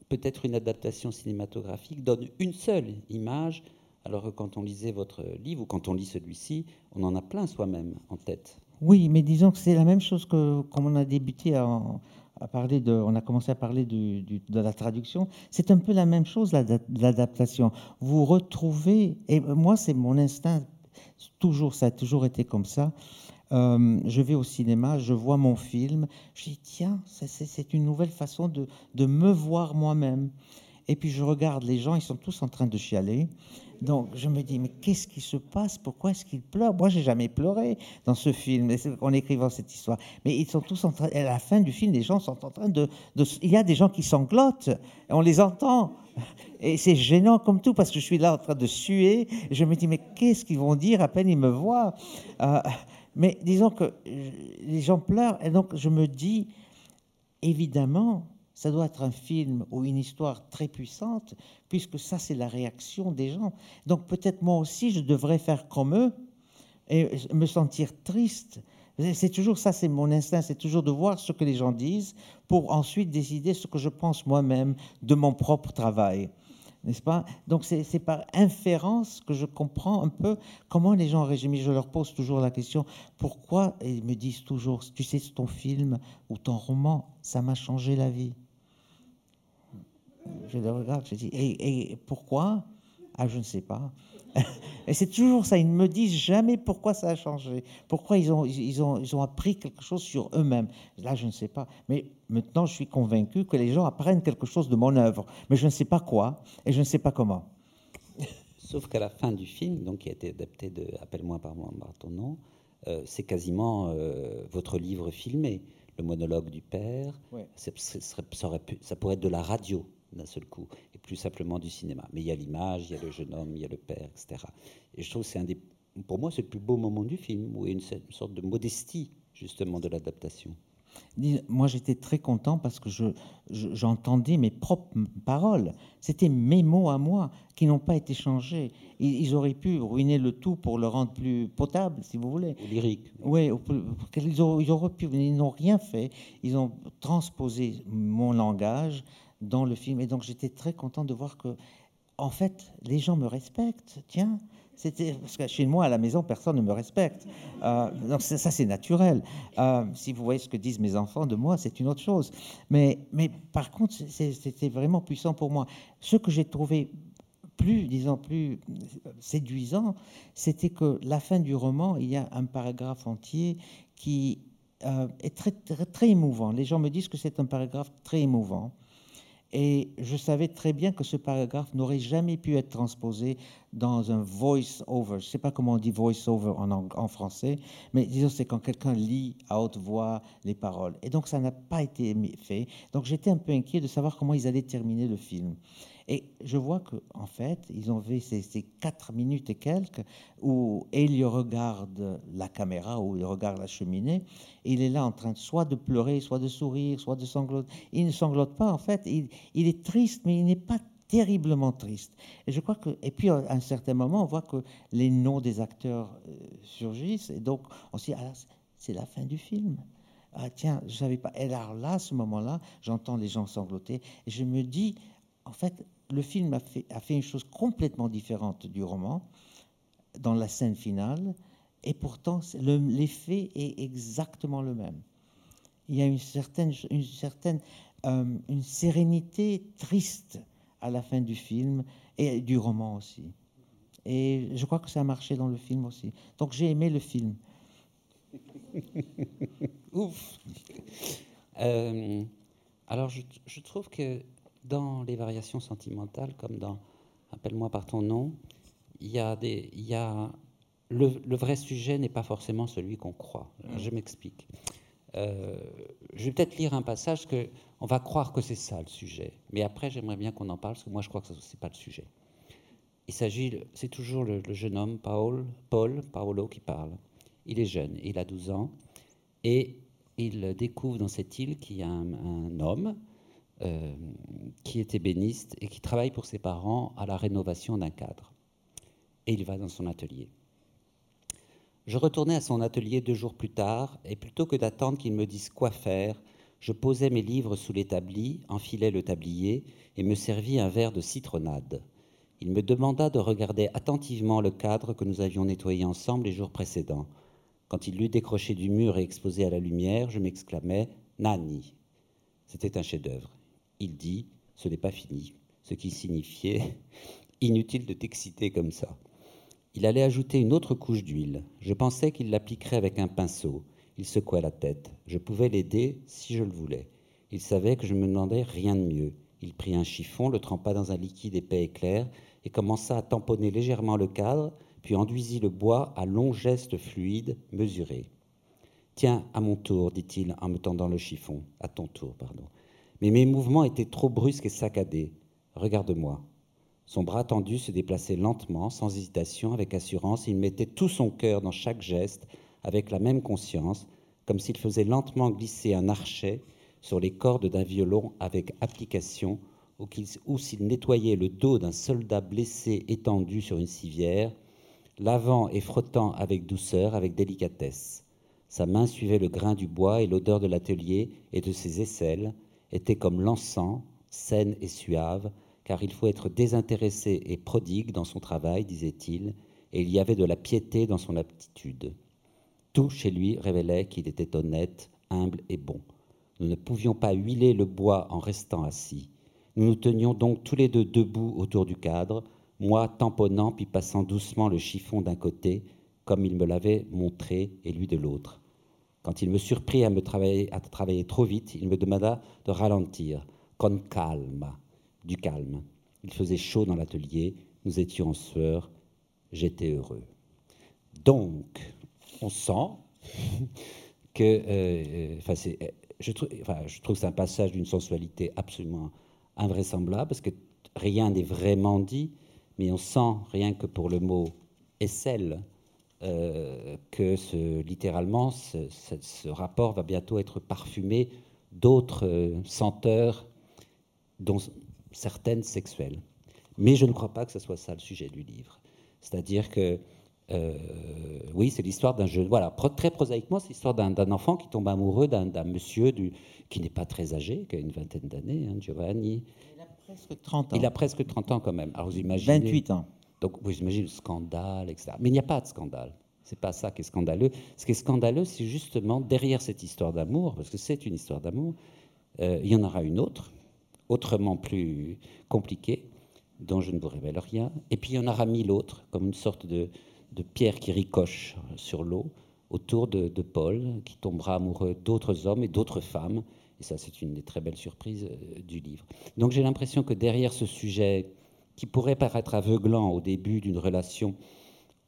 peut-être une adaptation cinématographique donne une seule image, alors que quand on lisait votre livre ou quand on lit celui-ci, on en a plein soi-même en tête. Oui, mais disons que c'est la même chose que comme on a débuté à, parler de, on a commencé à parler de la traduction. C'est un peu la même chose l'adaptation. Vous retrouvez, et moi c'est mon instinct, toujours ça a toujours été comme ça. Euh, je vais au cinéma, je vois mon film, je dis tiens, c'est une nouvelle façon de, de me voir moi-même. Et puis je regarde les gens, ils sont tous en train de chialer. Donc je me dis, mais qu'est-ce qui se passe? Pourquoi est-ce qu'ils pleurent Moi, j'ai jamais pleuré dans ce film, en écrivant cette histoire. Mais ils sont tous en train, à la fin du film, les gens sont en train de... il y a des gens qui sanglotent, on les entend. Et c'est gênant comme tout, parce que je suis là en train de suer. Et je me dis, mais qu'est-ce qu'ils vont dire? À peine ils me voient euh, Mais disons que les gens pleurent, et donc je me dis, évidemment, ça doit être un film ou une histoire très puissante, puisque ça, c'est la réaction des gens. Donc peut-être moi aussi, je devrais faire comme eux et me sentir triste. C'est toujours ça, c'est mon instinct, c'est toujours de voir ce que les gens disent pour ensuite décider ce que je pense moi-même de mon propre travail. N'est-ce pas? Donc c'est par inférence que je comprends un peu comment les gens régiment. Je leur pose toujours la question pourquoi Ils me disent toujours tu sais, ton film ou ton roman, ça m'a changé la vie? Je le regarde, je dis, et, pourquoi? Ah, je ne sais pas. et c'est toujours ça, ils ne me disent jamais pourquoi ça a changé, pourquoi ils ont, ils ont, ils ont appris quelque chose sur eux-mêmes. Là, je ne sais pas. Mais maintenant, je suis convaincu que les gens apprennent quelque chose de mon œuvre, mais je ne sais pas quoi et je ne sais pas comment. Sauf qu'à la fin du film, donc qui a été adapté de Appelle-moi par, ton nom, euh, c'est quasiment euh, votre livre filmé, le monologue du père. Ça, ça pourrait être de la radio d'un seul coup, et plus simplement du cinéma. Mais il y a l'image, il y a le jeune homme, il y a le père, etc. Et je trouve que c'est un des, pour moi, c'est le plus beau moment du film, où il y a une, sorte de modestie, justement, de l'adaptation. Moi, j'étais très content parce que j'entendais mes propres paroles. C'était mes mots à moi qui n'ont pas été changés. Ils, auraient pu ruiner le tout pour le rendre plus potable, si vous voulez. Ou lyrique. Oui, ils, auraient, ils auraient pu. Ils n'ont rien fait. Ils ont transposé mon langage dans le film. Et donc j'étais très content de voir que en fait, les gens me respectent. Tiens, parce que chez moi à la maison, personne ne me respecte. Euh, donc ça, c'est naturel. Euh, si vous voyez ce que disent mes enfants de moi, c'est une autre chose. Mais, mais par contre, c'était vraiment puissant pour moi. Ce que j'ai trouvé plus, disons, plus séduisant, c'était que la fin du roman, il y a un paragraphe entier qui euh, est très, très émouvant. Les gens me disent que c'est un paragraphe très émouvant. Et je savais très bien que ce paragraphe n'aurait jamais pu être transposé dans un voice-over. Je ne sais pas comment on dit voice-over en, français, mais disons, c'est quand quelqu'un lit à haute voix les paroles. Et donc, ça n'a pas été fait. Donc, j'étais un peu inquiet de savoir comment ils allaient terminer le film. Et je vois qu'en en fait, ils ont fait ces, quatre minutes et quelques où Elio regarde la caméra, où il regarde la cheminée, et il est là en train soit de pleurer, soit de sourire, soit de sangloter. Il ne sanglote pas, en fait. Il, il est triste, mais il n'est pas terriblement triste. Et je crois que, et puis à un certain moment, on voit que les noms des acteurs euh, surgissent, et donc on se dit, ah, c'est la fin du film. Ah tiens, je savais pas. Et alors là, à ce moment-là, j'entends les gens sangloter, et je me dis, en fait, le film a fait, une chose complètement différente du roman dans la scène finale, et pourtant l'effet est exactement le même. Il y a une certaine, une certaine euh, une sérénité triste à la fin du film et du roman aussi. Et je crois que ça a marché dans le film aussi. Donc j'ai aimé le film. Ouf. Euh, alors je, trouve que dans les variations sentimentales, comme dans Appelle-moi par ton nom, il y a des, il y a le, le vrai sujet n'est pas forcément celui qu'on croit. Mm. Je m'explique. Euh, je vais peut-être lire un passage que on va croire que c'est ça le sujet, mais après j'aimerais bien qu'on en parle parce que moi je crois que ce n'est pas le sujet. Il s'agit, c'est toujours le, jeune homme Paul, Paul Paolo qui parle. Il est jeune, il a 12 ans et il découvre dans cette île qu'il y a un homme euh, qui est ébéniste et qui travaille pour ses parents à la rénovation d'un cadre. Et il va dans son atelier. Je retournais à son atelier deux jours plus tard, et plutôt que d'attendre qu'il me dise quoi faire, je posais mes livres sous l'établi, enfilais le tablier et me servis un verre de citronnade. Il me demanda de regarder attentivement le cadre que nous avions nettoyé ensemble les jours précédents. Quand il l'eut décroché du mur et exposé à la lumière, je m'exclamais Nani. C'était un chef-d'œuvre. Il dit Ce n'est pas fini, ce qui signifiait Inutile de t'exciter comme ça. Il allait ajouter une autre couche d'huile. Je pensais qu'il l'appliquerait avec un pinceau. Il secouait la tête. Je pouvais l'aider si je le voulais. Il savait que je ne me demandais rien de mieux. Il prit un chiffon, le trempa dans un liquide épais et clair, et commença à tamponner légèrement le cadre, puis enduisit le bois à longs gestes fluides, mesurés. Tiens, à mon tour, dit-il en me tendant le chiffon. À ton tour, pardon mais mes mouvements étaient trop brusques et saccadés. Regarde-moi. Son bras tendu se déplaçait lentement, sans hésitation, avec assurance, il mettait tout son cœur dans chaque geste, avec la même conscience, comme s'il faisait lentement glisser un archet sur les cordes d'un violon avec application, ou s'il nettoyait le dos d'un soldat blessé étendu sur une civière, lavant et frottant avec douceur, avec délicatesse. Sa main suivait le grain du bois et l'odeur de l'atelier et de ses aisselles, était comme l'encens, saine et suave, car il faut être désintéressé et prodigue dans son travail, disait-il, et il y avait de la piété dans son aptitude. Tout chez lui révélait qu'il était honnête, humble et bon. Nous ne pouvions pas huiler le bois en restant assis. Nous nous tenions donc tous les deux debout autour du cadre, moi tamponnant puis passant doucement le chiffon d'un côté, comme il me l'avait montré, et lui de l'autre. Quand il me surprit à, me travailler, à travailler trop vite, il me demanda de ralentir, con calma, du calme. Il faisait chaud dans l'atelier, nous étions en sueur, j'étais heureux. Donc, on sent que, euh, enfin, je, trouve, je trouve que c'est un passage d'une sensualité absolument invraisemblable, parce que rien n'est vraiment dit, mais on sent, rien que pour le mot aisselle, euh, que ce, littéralement ce, rapport va bientôt être parfumé d'autres euh, senteurs, dont certaines sexuelles. Mais je ne crois pas que ce soit ça le sujet du livre. C'est-à-dire que, euh, oui, c'est l'histoire d'un jeune. Voilà, très prosaïquement, c'est l'histoire d'un enfant qui tombe amoureux d'un monsieur du, qui n'est pas très âgé, qui a une vingtaine d'années, hein, Giovanni. presque 30 ans. Il a presque 30 ans quand même. Alors vous imaginez. 28 ans. Donc vous imaginez le scandale, etc. Mais il n'y a pas de scandale. C'est pas ça qui est scandaleux. Ce qui est scandaleux, c'est justement derrière cette histoire d'amour, parce que c'est une histoire d'amour, euh, il y en aura une autre, autrement plus compliquée, dont je ne vous révèle rien. Et puis il y en aura mille autres, comme une sorte de, de pierre qui ricoche sur l'eau autour de, Paul, qui tombera amoureux d'autres hommes et d'autres femmes. Et ça, c'est une des très belles surprises euh, du livre. Donc j'ai l'impression que derrière ce sujet, qui pourrait paraître aveuglant au début d'une relation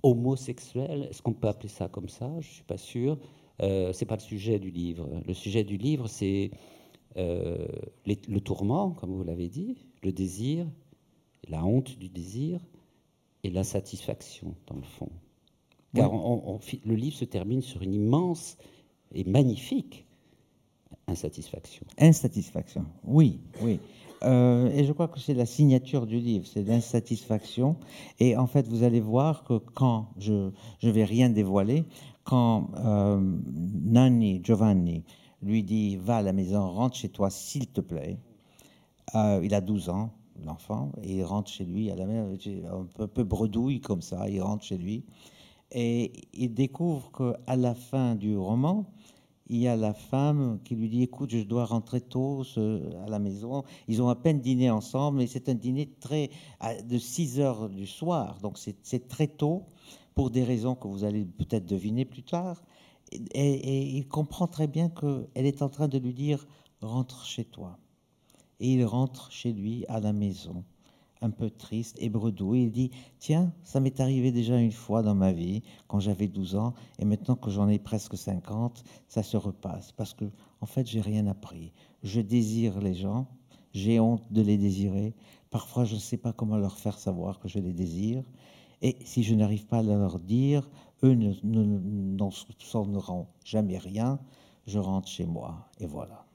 homosexuelle, est-ce qu'on peut appeler ça comme ça? Je ne suis pas sûr. Euh, c'est pas le sujet du livre. Le sujet du livre, c'est euh, le tourment, comme vous l'avez dit, le désir, la honte du désir et l'insatisfaction, dans le fond. Car on, on, le livre se termine sur une immense et magnifique insatisfaction. Insatisfaction, oui, oui. Euh, et je crois que c'est la signature du livre, c'est l'insatisfaction. Et en fait, vous allez voir que quand, je ne vais rien dévoiler, quand euh, Nanni, Giovanni, lui dit Va à la maison, rentre chez toi, s'il te plaît. Euh, il a 12 ans, l'enfant, et il rentre chez lui à la un peu bredouille comme ça, il rentre chez lui. Et il découvre qu'à la fin du roman, il y a la femme qui lui dit écoute je dois rentrer tôt à la maison. Ils ont à peine dîné ensemble mais c'est un dîner très de 6 heures du soir. Donc c'est très tôt pour des raisons que vous allez peut-être deviner plus tard. Et, et, il comprend très bien qu'elle est en train de lui dire rentre chez toi. Et il rentre chez lui à la maison un peu triste et bredouille. Il dit Tiens, ça m'est arrivé déjà une fois dans ma vie, quand j'avais 12 ans, et maintenant que j'en ai presque 50, ça se repasse. Parce que, en fait, j'ai rien appris. Je désire les gens, j'ai honte de les désirer. Parfois, je ne sais pas comment leur faire savoir que je les désire. Et si je n'arrive pas à leur dire, eux n'en soupçonneront jamais rien. Je rentre chez moi, et voilà.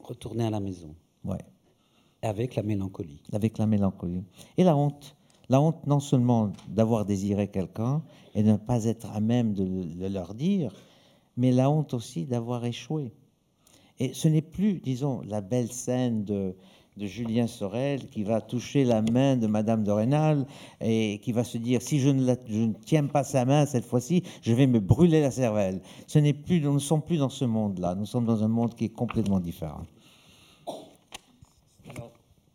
Retourner à la maison. Ouais. Avec la mélancolie. Avec la mélancolie. Et la honte. La honte non seulement d'avoir désiré quelqu'un et de ne pas être à même de le leur dire, mais la honte aussi d'avoir échoué. Et ce n'est plus, disons, la belle scène de, Julien Sorel qui va toucher la main de Madame de Rênal et qui va se dire si je ne, je ne tiens pas sa main cette fois-ci, je vais me brûler la cervelle. Ce n'est plus, nous ne sommes plus dans ce monde-là. Nous sommes dans un monde qui est complètement différent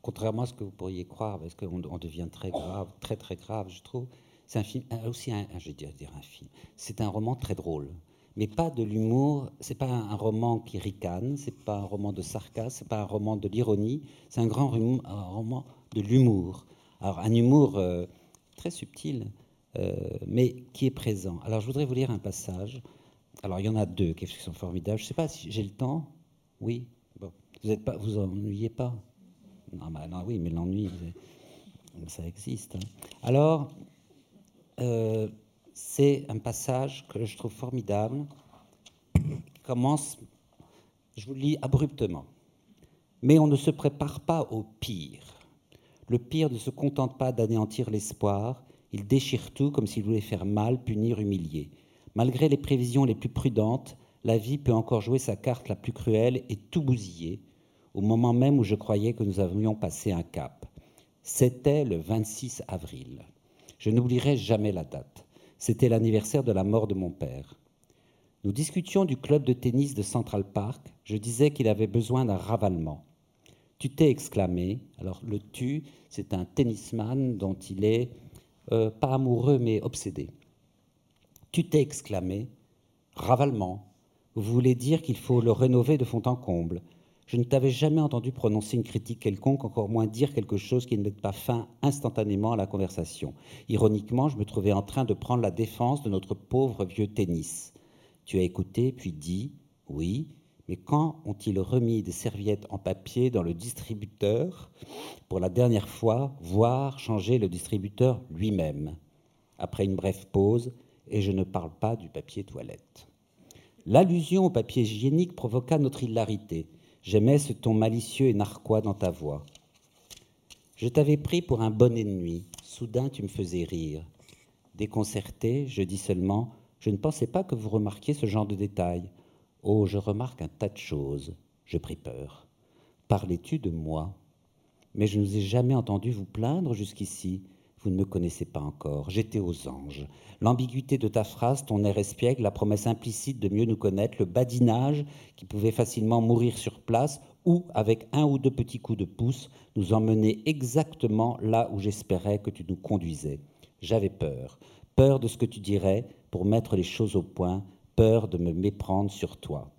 contrairement à ce que vous pourriez croire, parce qu'on on devient très grave, très très grave, je trouve. C'est un film, aussi un, je dire, un film. C'est un roman très drôle, mais pas de l'humour. C'est pas un roman qui ricane, c'est pas un roman de sarcasme, c'est pas un roman de l'ironie. C'est un grand roman de l'humour. Alors un humour euh, très subtil, euh, mais qui est présent. Alors je voudrais vous lire un passage. Alors il y en a deux qui sont formidables. Je ne sais pas si j'ai le temps. Oui. Bon. Vous êtes pas, vous pas. Non, bah, non, oui, mais l'ennui, ça existe. Hein. Alors, euh, c'est un passage que je trouve formidable, qui commence, je vous le lis abruptement. Mais on ne se prépare pas au pire. Le pire ne se contente pas d'anéantir l'espoir, il déchire tout comme s'il voulait faire mal, punir, humilier. Malgré les prévisions les plus prudentes, la vie peut encore jouer sa carte la plus cruelle et tout bousiller, au moment même où je croyais que nous avions passé un cap. C'était le 26 avril. Je n'oublierai jamais la date. C'était l'anniversaire de la mort de mon père. Nous discutions du club de tennis de Central Park. Je disais qu'il avait besoin d'un ravalement. Tu t'es exclamé. Alors le tu, c'est un tennisman dont il est euh, pas amoureux mais obsédé. Tu t'es exclamé. Ravalement. Vous voulez dire qu'il faut le rénover de fond en comble. Je ne t'avais jamais entendu prononcer une critique quelconque, encore moins dire quelque chose qui ne mette pas fin instantanément à la conversation. Ironiquement, je me trouvais en train de prendre la défense de notre pauvre vieux tennis. Tu as écouté, puis dit Oui, mais quand ont-ils remis des serviettes en papier dans le distributeur pour la dernière fois, voire changer le distributeur lui-même? Après une brève pause, et je ne parle pas du papier toilette. L'allusion au papier hygiénique provoqua notre hilarité. J'aimais ce ton malicieux et narquois dans ta voix. Je t'avais pris pour un bon ennemi. Soudain, tu me faisais rire. Déconcerté, je dis seulement Je ne pensais pas que vous remarquiez ce genre de détails. Oh, je remarque un tas de choses. Je pris peur. Parlais-tu de moi? Mais je ne vous ai jamais entendu vous plaindre jusqu'ici. Vous ne me connaissez pas encore. J'étais aux anges. L'ambiguïté de ta phrase, ton air espiègle, la promesse implicite de mieux nous connaître, le badinage qui pouvait facilement mourir sur place ou, avec un ou deux petits coups de pouce, nous emmener exactement là où j'espérais que tu nous conduisais. J'avais peur. Peur de ce que tu dirais pour mettre les choses au point, peur de me méprendre sur toi.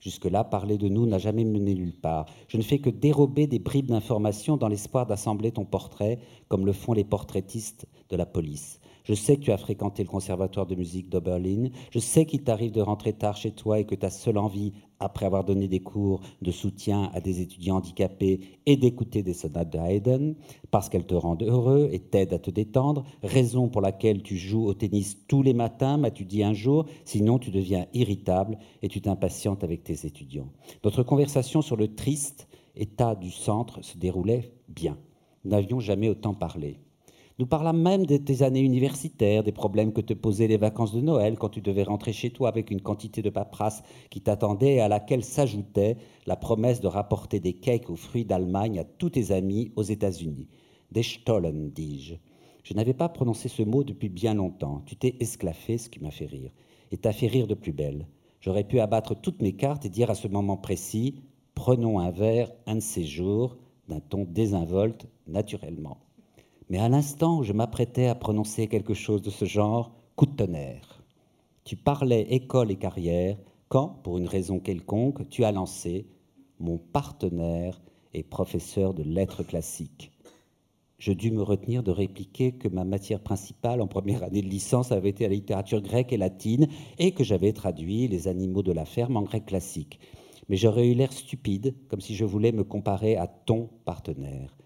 Jusque-là, parler de nous n'a jamais mené nulle part. Je ne fais que dérober des bribes d'informations dans l'espoir d'assembler ton portrait, comme le font les portraitistes de la police. Je sais que tu as fréquenté le conservatoire de musique d'Oberlin. Je sais qu'il t'arrive de rentrer tard chez toi et que ta seule envie, après avoir donné des cours de soutien à des étudiants handicapés, est d'écouter des sonates de Haydn, parce qu'elles te rendent heureux et t'aident à te détendre, raison pour laquelle tu joues au tennis tous les matins, m'as-tu dit un jour, sinon tu deviens irritable et tu t'impatientes avec tes étudiants. Notre conversation sur le triste état du centre se déroulait bien. Nous n'avions jamais autant parlé. Nous parlâmes même de tes années universitaires, des problèmes que te posaient les vacances de Noël quand tu devais rentrer chez toi avec une quantité de paperasse qui t'attendait et à laquelle s'ajoutait la promesse de rapporter des cakes aux fruits d'Allemagne à tous tes amis aux États-Unis. Des Stollen, dis-je. Je, n'avais pas prononcé ce mot depuis bien longtemps. Tu t'es esclaffé, ce qui m'a fait rire. Et t'as fait rire de plus belle. J'aurais pu abattre toutes mes cartes et dire à ce moment précis Prenons un verre un de ces jours, d'un ton désinvolte, naturellement. Mais à l'instant où je m'apprêtais à prononcer quelque chose de ce genre, coup de tonnerre. Tu parlais école et carrière quand, pour une raison quelconque, tu as lancé mon partenaire et professeur de lettres classiques. Je dus me retenir de répliquer que ma matière principale en première année de licence avait été la littérature grecque et latine et que j'avais traduit les animaux de la ferme en grec classique. Mais j'aurais eu l'air stupide, comme si je voulais me comparer à ton partenaire.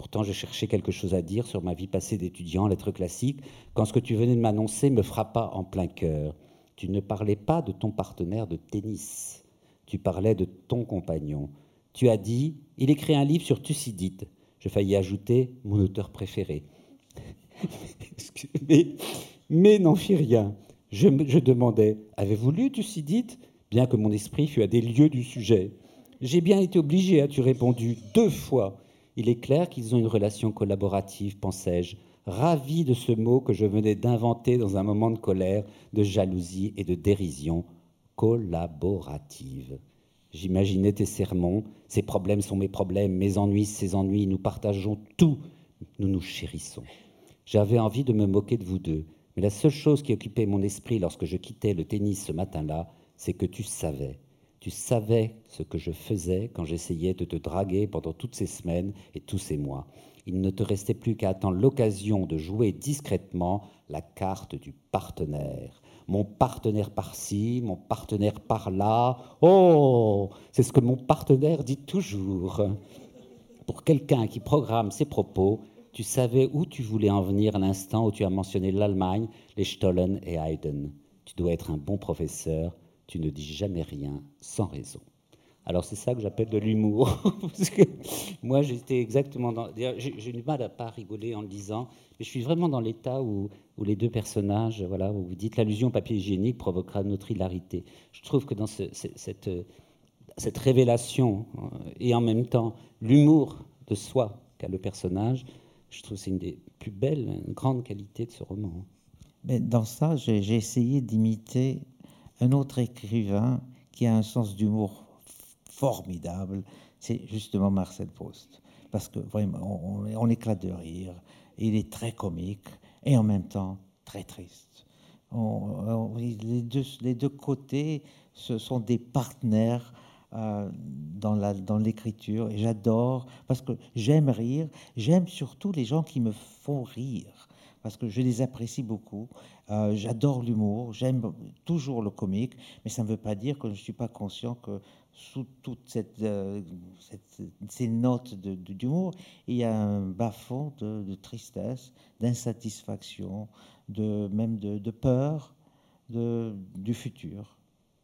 Pourtant, je cherchais quelque chose à dire sur ma vie passée d'étudiant en lettres classiques quand ce que tu venais de m'annoncer me frappa en plein cœur. Tu ne parlais pas de ton partenaire de tennis, tu parlais de ton compagnon. Tu as dit Il écrit un livre sur Thucydide. Je faillis ajouter mon auteur préféré. mais, n'en fit rien. Je, je demandais Avez-vous lu Thucydide? Bien que mon esprit fût à des lieues du sujet. J'ai bien été obligé, as-tu répondu, deux fois. Il est clair qu'ils ont une relation collaborative, pensais-je, ravi de ce mot que je venais d'inventer dans un moment de colère, de jalousie et de dérision. Collaborative. J'imaginais tes sermons, ces problèmes sont mes problèmes, mes ennuis, ses ennuis, nous partageons tout, nous nous chérissons. J'avais envie de me moquer de vous deux, mais la seule chose qui occupait mon esprit lorsque je quittais le tennis ce matin-là, c'est que tu savais, tu savais ce que je faisais quand j'essayais de te draguer pendant toutes ces semaines et tous ces mois. Il ne te restait plus qu'à attendre l'occasion de jouer discrètement la carte du partenaire. Mon partenaire par-ci, mon partenaire par-là. Oh, c'est ce que mon partenaire dit toujours. Pour quelqu'un qui programme ses propos, tu savais où tu voulais en venir à l'instant où tu as mentionné l'Allemagne, les Stollen et Haydn. Tu dois être un bon professeur tu ne dis jamais rien sans raison. Alors c'est ça que j'appelle de l'humour. Moi j'étais exactement dans... J'ai du mal à pas rigoler en le disant, mais je suis vraiment dans l'état où, les deux personnages, voilà, où vous dites l'allusion au papier hygiénique provoquera notre hilarité. Je trouve que dans cette, cette révélation euh, et en même temps l'humour de soi qu'a le personnage, je trouve que c'est une des plus belles, une grande qualité de ce roman. Mais dans ça, j'ai essayé d'imiter un autre écrivain qui a un sens d'humour formidable, c'est justement Marcel Proust. Parce que vraiment, on, éclate de rire, il est très comique et en même temps très triste. les, deux, les, deux, côtés, ce sont des partenaires euh, dans l'écriture et j'adore parce que j'aime rire, j'aime surtout les gens qui me font rire parce que je les apprécie beaucoup. Euh, j'adore l'humour, j'aime toujours le comique, mais ça ne veut pas dire que je ne suis pas conscient que sous toutes cette, euh, ces notes d'humour, il y a un bas-fond de, tristesse, d'insatisfaction, de, même de, peur du futur.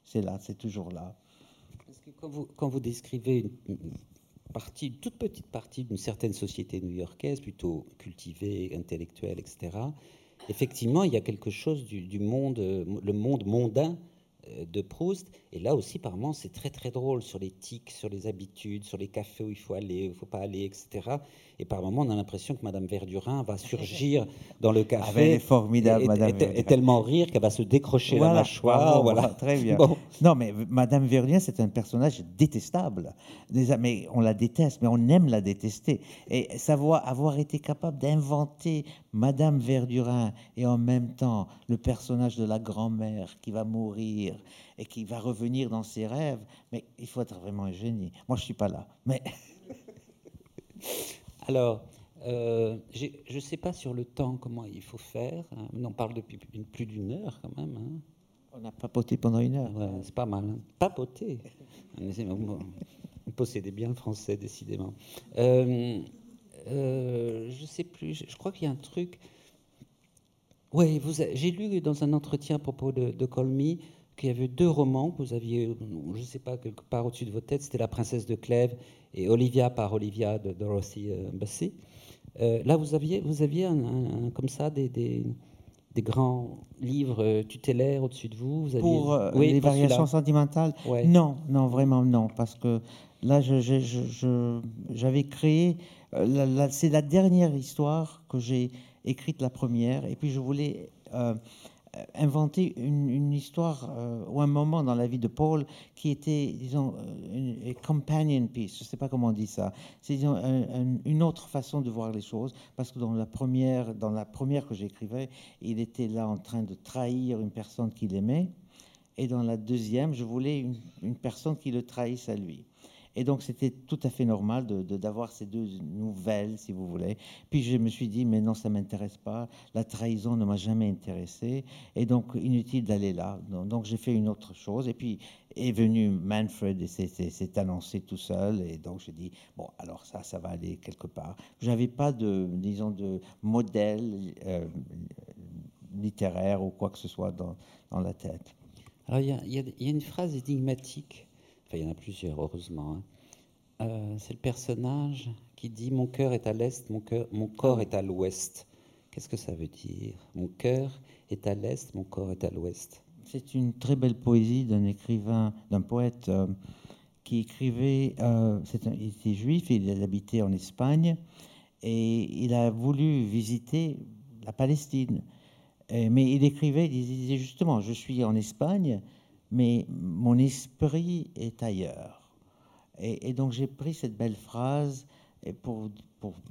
C'est là, c'est toujours là. Parce que quand vous, quand vous décrivez une, partie, toute petite partie d'une certaine société new-yorkaise, plutôt cultivée, intellectuelle, etc., effectivement, il y a quelque chose du, monde, le monde mondain de Proust. Et là aussi, apparemment, c'est très très drôle sur les tics, sur les habitudes, sur les cafés où il faut aller, où il ne faut pas aller, etc. Et par moments, on a l'impression que Madame Verdurin va surgir dans le café. Ah, elle est formidable, et, Madame et, Verdurin. et tellement rire qu'elle va se décrocher la mâchoire. voilà. très bien. Bon. Non, mais Madame Verdurin, c'est un personnage détestable. Mais on la déteste, mais on aime la détester. Et savoir avoir été capable d'inventer Madame Verdurin et en même temps le personnage de la grand-mère qui va mourir et qui va revenir dans ses rêves, mais il faut être vraiment un génie. Moi, je suis pas là, mais Alors, euh, je ne sais pas sur le temps comment il faut faire. hein. On en parle depuis plus d'une heure quand même. hein. on n'a pas poté pendant une heure. Ouais, c'est pas mal. hein. C'est- Vous vous possédez bien le français, décidément. Euh, euh, je sais plus. Je, je crois qu'il y a un truc. Oui, a- j'ai lu dans un entretien à propos de, de Colmy qu'il y avait deux romans que vous aviez, je ne sais pas, quelque part au-dessus de votre tête. C'était La princesse de Clèves et Olivia par Olivia de Dorothy euh, Bassey. Euh, là, vous aviez, vous aviez un, un- un- comme ça des, des, des grands livres euh, tutélaires au-dessus de vous. vous aviez- Pour euh, Oui, les pour variations sentimentales, Ouais. Non, non, vraiment non, parce que là, je- je- je- je- j'avais créé, euh, c'est la dernière histoire que j'ai écrite, la première, et puis je voulais inventer une, histoire euh, ou un moment dans la vie de Paul qui était, disons, euh, une, companion piece, je ne sais pas comment on dit ça, c'est une autre façon de voir les choses, parce que dans la première, dans la première que j'écrivais, il était là en train de trahir une personne qu'il aimait. Et dans la deuxième, je voulais une, une personne qui le trahisse à lui. Et donc, c'était tout à fait normal d'avoir ces deux nouvelles, si vous voulez. Puis, je me suis dit, mais non, ça ne m'intéresse pas. La trahison ne m'a jamais intéressé. Et donc, inutile d'aller là. Donc, j'ai fait une autre chose. Et puis, est venu Manfred et s'est- annoncé tout seul. Et donc, j'ai dit, bon, alors ça, ça va aller quelque part. Je n'avais pas de, disons, de modèle euh, littéraire ou quoi que ce soit dans, dans la tête. Alors, il y, y y a une phrase énigmatique, enfin, il y en a plusieurs, heureusement. hein. Euh, c'est le personnage qui dit Mon cœur est à l'est, mon, mon corps est à l'ouest. Qu'est-ce que ça veut dire? Mon cœur est à l'est, mon corps est à l'ouest. C'est une très belle poésie d'un écrivain, d'un poète euh, qui écrivait. euh, il était juif, il habitait en Espagne et il a voulu visiter la Palestine. Mais il écrivait, il disait justement Je suis en Espagne, mais mon esprit est ailleurs. Et, donc j'ai pris cette belle phrase pour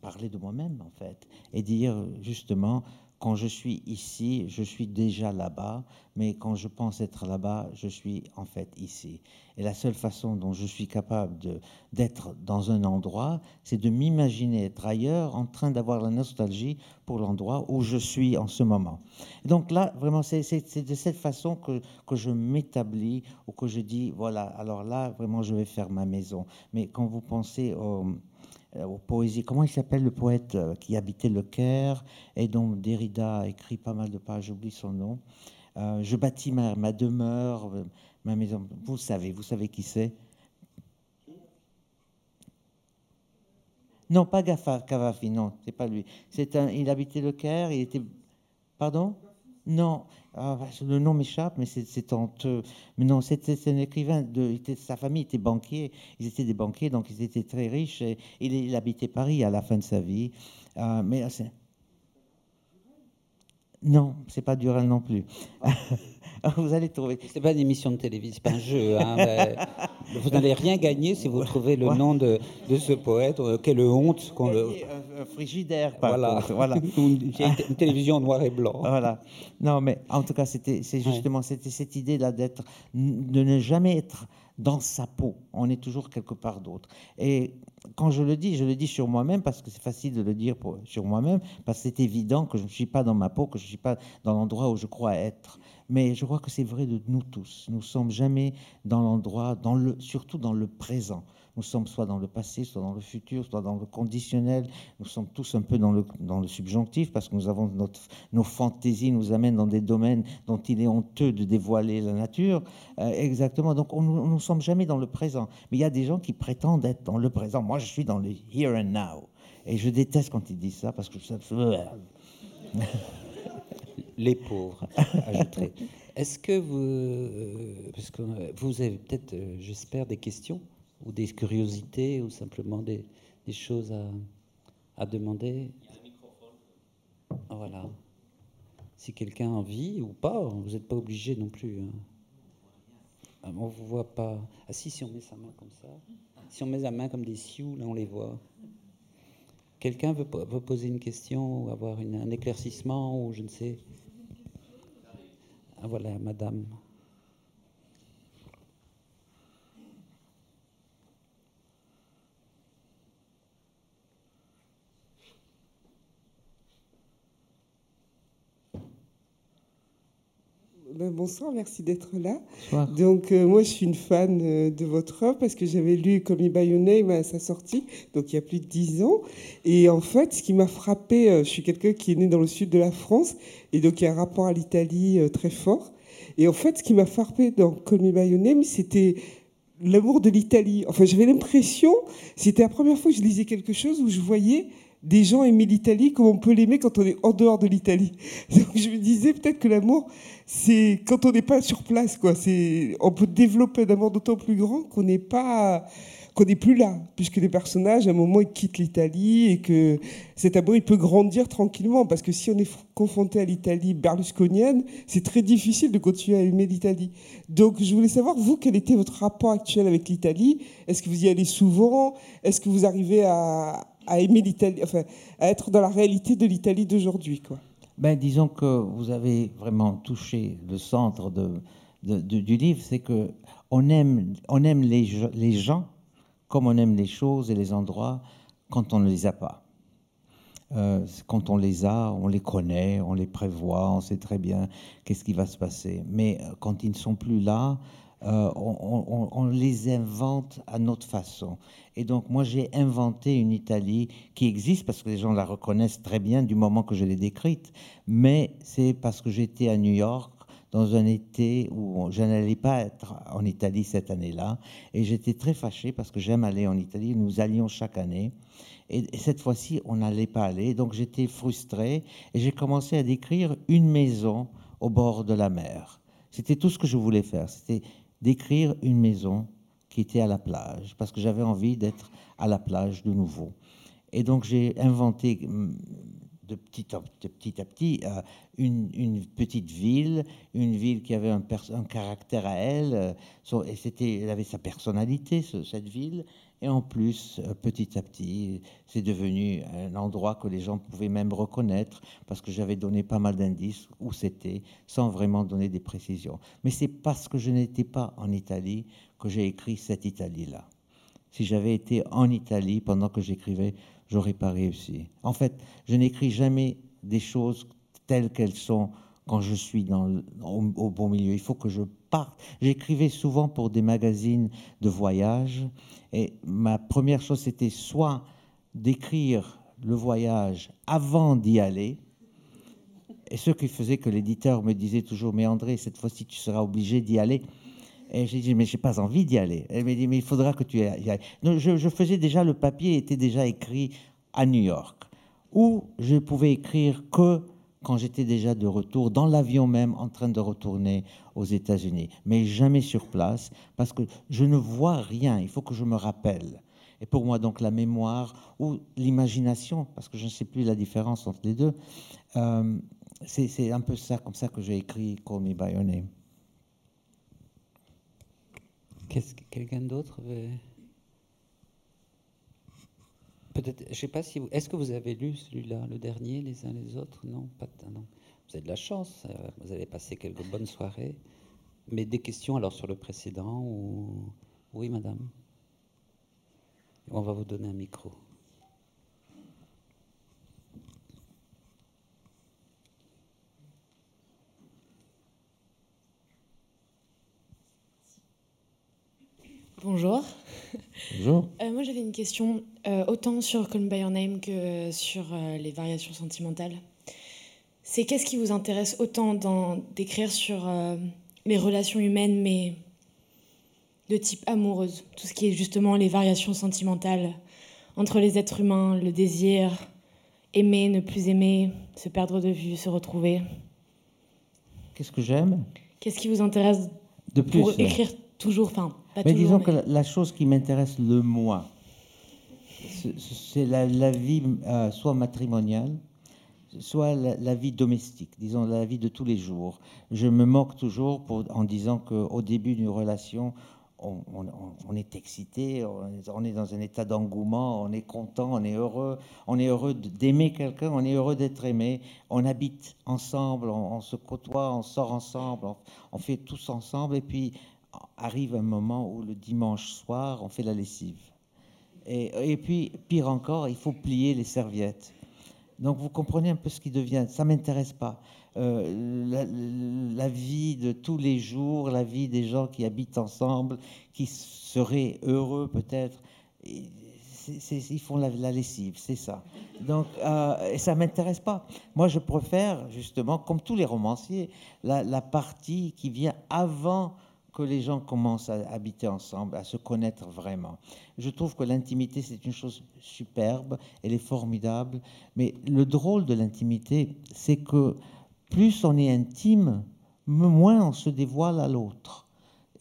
parler de moi-même, en fait, et dire justement quand je suis ici, je suis déjà là-bas, mais quand je pense être là-bas, je suis en fait ici. Et la seule façon dont je suis capable d'être dans un endroit, c'est de m'imaginer être ailleurs, en train d'avoir la nostalgie pour l'endroit où je suis en ce moment. Et donc là, vraiment, c'est de cette façon que, que je m'établis, ou que je dis, voilà, alors là, vraiment, je vais faire ma maison. Mais quand vous pensez au aux poésies. Comment il s'appelle le poète euh, qui habitait le Caire et dont Derrida a écrit pas mal de pages, j'oublie son nom. Euh, je bâtis ma, demeure, euh, ma maison. Vous savez, vous savez qui c'est? Non, pas Gaffa, Cavafi, non, c'est pas lui. C'est un, il habitait le Caire, il était. Pardon? Non, ah, le nom m'échappe, mais c'est honteux. Mais non, c'était un écrivain, de, sa famille était banquier, ils étaient des banquiers, donc ils étaient très riches. Et il, habitait Paris à la fin de sa vie. Euh, mais c'est- non, c'est pas Dural non plus. Vous allez trouver. C'est pas une émission de télévision, c'est pas un jeu. hein, mais vous n'allez rien gagner si vous trouvez le Ouais. nom de, de ce poète. Euh, Quelle honte qu'on le. Un, un frigidaire, par Voilà. contre. Voilà. une, télévision en noir et blanc. Voilà. Non, mais en tout cas, c'était, c'est justement c'était cette idée-là d'être, de ne jamais être dans sa peau. On est toujours quelque part d'autre. Et quand je le dis, je le dis sur moi-même parce que c'est facile de le dire sur moi-même, parce que c'est évident que je ne suis pas dans ma peau, que je ne suis pas dans l'endroit où je crois être. Mais je crois que c'est vrai de nous tous. Nous sommes jamais dans l'endroit, dans le, surtout dans le présent. Nous sommes soit dans le passé, soit dans le futur, soit dans le conditionnel. Nous sommes tous un peu dans le, dans le subjonctif parce que nous avons notre, nos fantaisies nous amènent dans des domaines dont il est honteux de dévoiler la nature. Euh, exactement. Donc, on ne nous sommes jamais dans le présent. Mais il y a des gens qui prétendent être dans le présent. Moi, je suis dans le here and now. Et je déteste quand ils disent ça parce que ça. Les pauvres, ajouterai. Est-ce que vous, euh, parce que vous avez peut-être, euh, j'espère, des questions? Ou des curiosités ou simplement des, choses à, à demander Voilà. Si quelqu'un a envie ou pas, vous n'êtes pas obligé non plus. Hein. Ah, on ne vous voit pas. Ah si, si on met sa main comme ça. Si on met sa main comme des sioux, là on les voit. Quelqu'un veut, poser une question ou avoir un éclaircissement ou je ne sais. Ah voilà, madame. Ben, bonsoir, merci d'être là. Donc euh, moi je suis une fan euh, de votre œuvre parce que j'avais lu Call Me By Your Name à sa sortie, donc il y a plus de dix ans. Et en fait, ce qui m'a frappé, euh, je suis quelqu'un qui est né dans le sud de la France et donc il y a un rapport à l'Italie très fort. Et en fait, ce qui m'a frappé dans Call Me By Your Name, c'était l'amour de l'Italie. Enfin, j'avais l'impression, c'était la première fois que je lisais quelque chose où je voyais des gens aimer l'Italie comme on peut l'aimer quand on est en dehors de l'Italie. Donc je me disais peut-être que l'amour, c'est quand on n'est pas sur place, quoi. C'est, on peut développer un amour d'autant plus grand qu'on n'est pas, qu'on n'est plus là, puisque les personnages, à un moment, ils quittent l'Italie et que cet amour, il peut grandir tranquillement, parce que si on est confronté à l'Italie berlusconienne, c'est très difficile de continuer à aimer l'Italie. Donc, je voulais savoir, vous, quel était votre rapport actuel avec l'Italie? Est-ce que vous y allez souvent? Est-ce que vous arrivez à, à être dans la réalité de l'Italie d'aujourd'hui, quoi. Ben, disons que vous avez vraiment touché le centre du livre, c'est que on aime, les, gens comme on aime les choses et les endroits quand on ne les a pas. Euh, quand on les a, on les connaît, on les prévoit, on sait très bien qu'est-ce qui va se passer. Mais euh, quand ils ne sont plus là, euh, on, les invente à notre façon. Et donc moi j'ai inventé une Italie qui existe parce que les gens la reconnaissent très bien du moment que je l'ai décrite, mais c'est parce que j'étais à New York dans un été où je n'allais pas être en Italie cette année-là, et j'étais très fâché parce que j'aime aller en Italie, nous allions chaque année, et, cette fois-ci on n'allait pas aller, donc j'étais frustré, et j'ai commencé à décrire une maison au bord de la mer. C'était tout ce que je voulais faire, c'était d'écrire une maison qui était à la plage, parce que j'avais envie d'être à la plage de nouveau. Et donc j'ai inventé hum, de petit, à, petit à petit euh, une, petite ville, une ville qui avait un, un caractère à elle, euh, et c'était, elle avait sa personnalité, cette ville, et en plus, euh, petit à petit, c'est devenu un endroit que les gens pouvaient même reconnaître parce que j'avais donné pas mal d'indices où c'était sans vraiment donner des précisions. Mais c'est parce que je n'étais pas en Italie que j'ai écrit cette Italie-là. Si j'avais été en Italie pendant que j'écrivais, j'aurais pas réussi. En fait, je n'écris jamais des choses telles qu'elles sont quand je suis au, bon milieu. Il faut que je parte. J'écrivais souvent pour des magazines de voyage et ma première chose, c'était soit d'écrire le voyage avant d'y aller, et ce qui faisait que l'éditeur me disait toujours, mais André, cette fois-ci, tu seras obligé d'y aller. Et j'ai dit, mais j'ai pas envie d'y aller. Elle m'a dit, mais il faudra que tu y ailles. je, je, faisais déjà, le papier était déjà écrit à New York, où je pouvais écrire que quand j'étais déjà de retour, dans l'avion même, en train de retourner aux États-Unis, mais jamais sur place, parce que je ne vois rien, il faut que je me rappelle. Et pour moi, donc, la mémoire ou l'imagination, parce que je ne sais plus la différence entre les deux, euh, c'est un peu ça, comme ça que j'ai écrit Call Me By Your Name. Quelqu'un d'autre Sais pas si vous. Est-ce que vous avez lu celui-là, le dernier, les uns les autres? Non, pas. Non. Vous avez de la chance. Euh, vous avez passé quelques bonnes soirées. Mais des questions alors sur le précédent ou oui, madame? On va vous donner un micro. Bonjour. Bonjour. Euh, moi, j'avais une question euh, autant sur Call Me By Your Name que sur euh, les variations sentimentales. C'est qu'est-ce qui vous intéresse autant d'écrire sur les relations humaines, mais de type amoureuse, tout ce qui est justement les variations sentimentales entre les êtres humains, le désir, aimer, ne plus aimer, se perdre de vue, se retrouver. Qu'est-ce que j'aime? Qu'est-ce qui vous intéresse de plus pour écrire toujours, enfin, pas mais Disons que la, chose qui m'intéresse le moins, c'est la, vie euh, soit matrimoniale, soit la, vie domestique, disons la vie de tous les jours. Je me moque toujours pour, en disant qu'au début d'une relation, on, est excité, on est dans un état d'engouement, on est content, on est heureux, on est heureux d'aimer quelqu'un, on est heureux d'être aimé, on habite ensemble, on, se côtoie, on sort ensemble, on, fait tous ensemble, et puis arrive un moment où le dimanche soir, on fait la lessive. Et, et puis, pire encore, il faut plier les serviettes. Donc vous comprenez un peu ce qui devient. Ça m'intéresse pas. Euh, la, vie de tous les jours, la vie des gens qui habitent ensemble, qui seraient heureux peut-être. Ils font la, lessive, c'est ça. Donc, euh, et ça m'intéresse pas. Moi, je préfère justement, comme tous les romanciers, la, partie qui vient avant que les gens commencent à habiter ensemble, à se connaître vraiment. Je trouve que l'intimité, c'est une chose superbe, elle est formidable, mais le drôle de l'intimité, c'est que plus on est intime, moins on se dévoile à l'autre.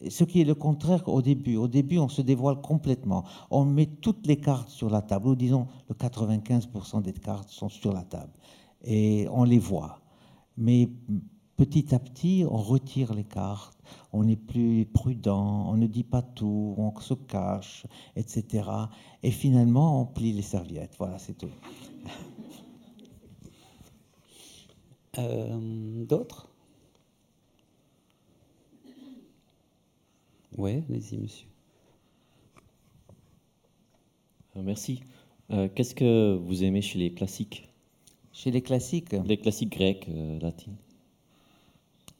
Ce qui est le contraire au début. Au début, on se dévoile complètement. On met toutes les cartes sur la table, ou disons le 95% des cartes sont sur la table, et on les voit. Mais petit à petit, on retire les cartes, on est plus prudent, on ne dit pas tout, on se cache, etc. Et finalement, on plie les serviettes. Voilà, c'est tout. Euh, d'autres? Oui, allez-y, monsieur. Euh, merci. Euh, qu'est-ce que vous aimez chez les classiques? Chez les classiques? Les classiques grecs, latins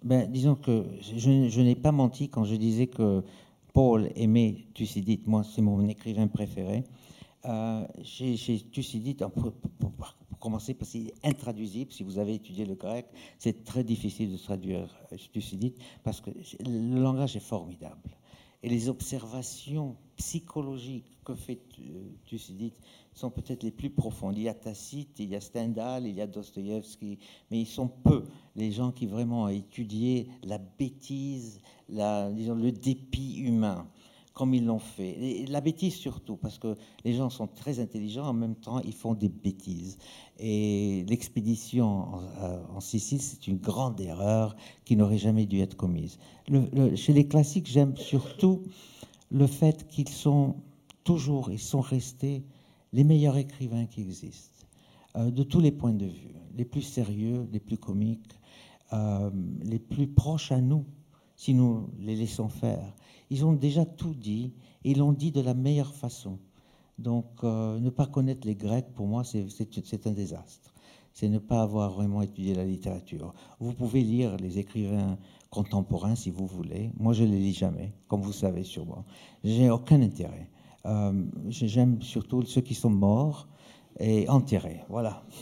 ben, Disons que je, n'ai pas menti quand je disais que Paul aimait Thucydide. Moi, c'est mon écrivain préféré. chez, chez Thucydide, commencer parce qu'il est intraduisible. Si vous avez étudié le grec, c'est très difficile de traduire Thucydide parce que le langage est formidable. Et les observations psychologiques que fait Thucydide sont peut-être les plus profondes. Il y a Tacite, il y a Stendhal, il y a Dostoïevski, mais ils sont peu les gens qui vraiment ont étudié la bêtise, le dépit humain comme ils l'ont fait. La bêtise surtout, parce que les gens sont très intelligents, en même temps, ils font des bêtises. Et l'expédition en, euh, Sicile, c'est une grande erreur qui n'aurait jamais dû être commise. chez les classiques, j'aime surtout le fait qu'ils sont toujours, ils sont restés les meilleurs écrivains qui existent, euh, de tous les points de vue, les plus sérieux, les plus comiques, euh, les plus proches à nous, si nous les laissons faire. Ils ont déjà tout dit et ils l'ont dit de la meilleure façon. Donc, euh, ne pas connaître les Grecs, pour moi, c'est un désastre. C'est ne pas avoir vraiment étudié la littérature. Vous pouvez lire les écrivains contemporains si vous voulez. Moi, je ne les lis jamais, comme vous savez sûrement. J'ai aucun intérêt. Euh, j'aime surtout ceux qui sont morts et enterrés. Voilà.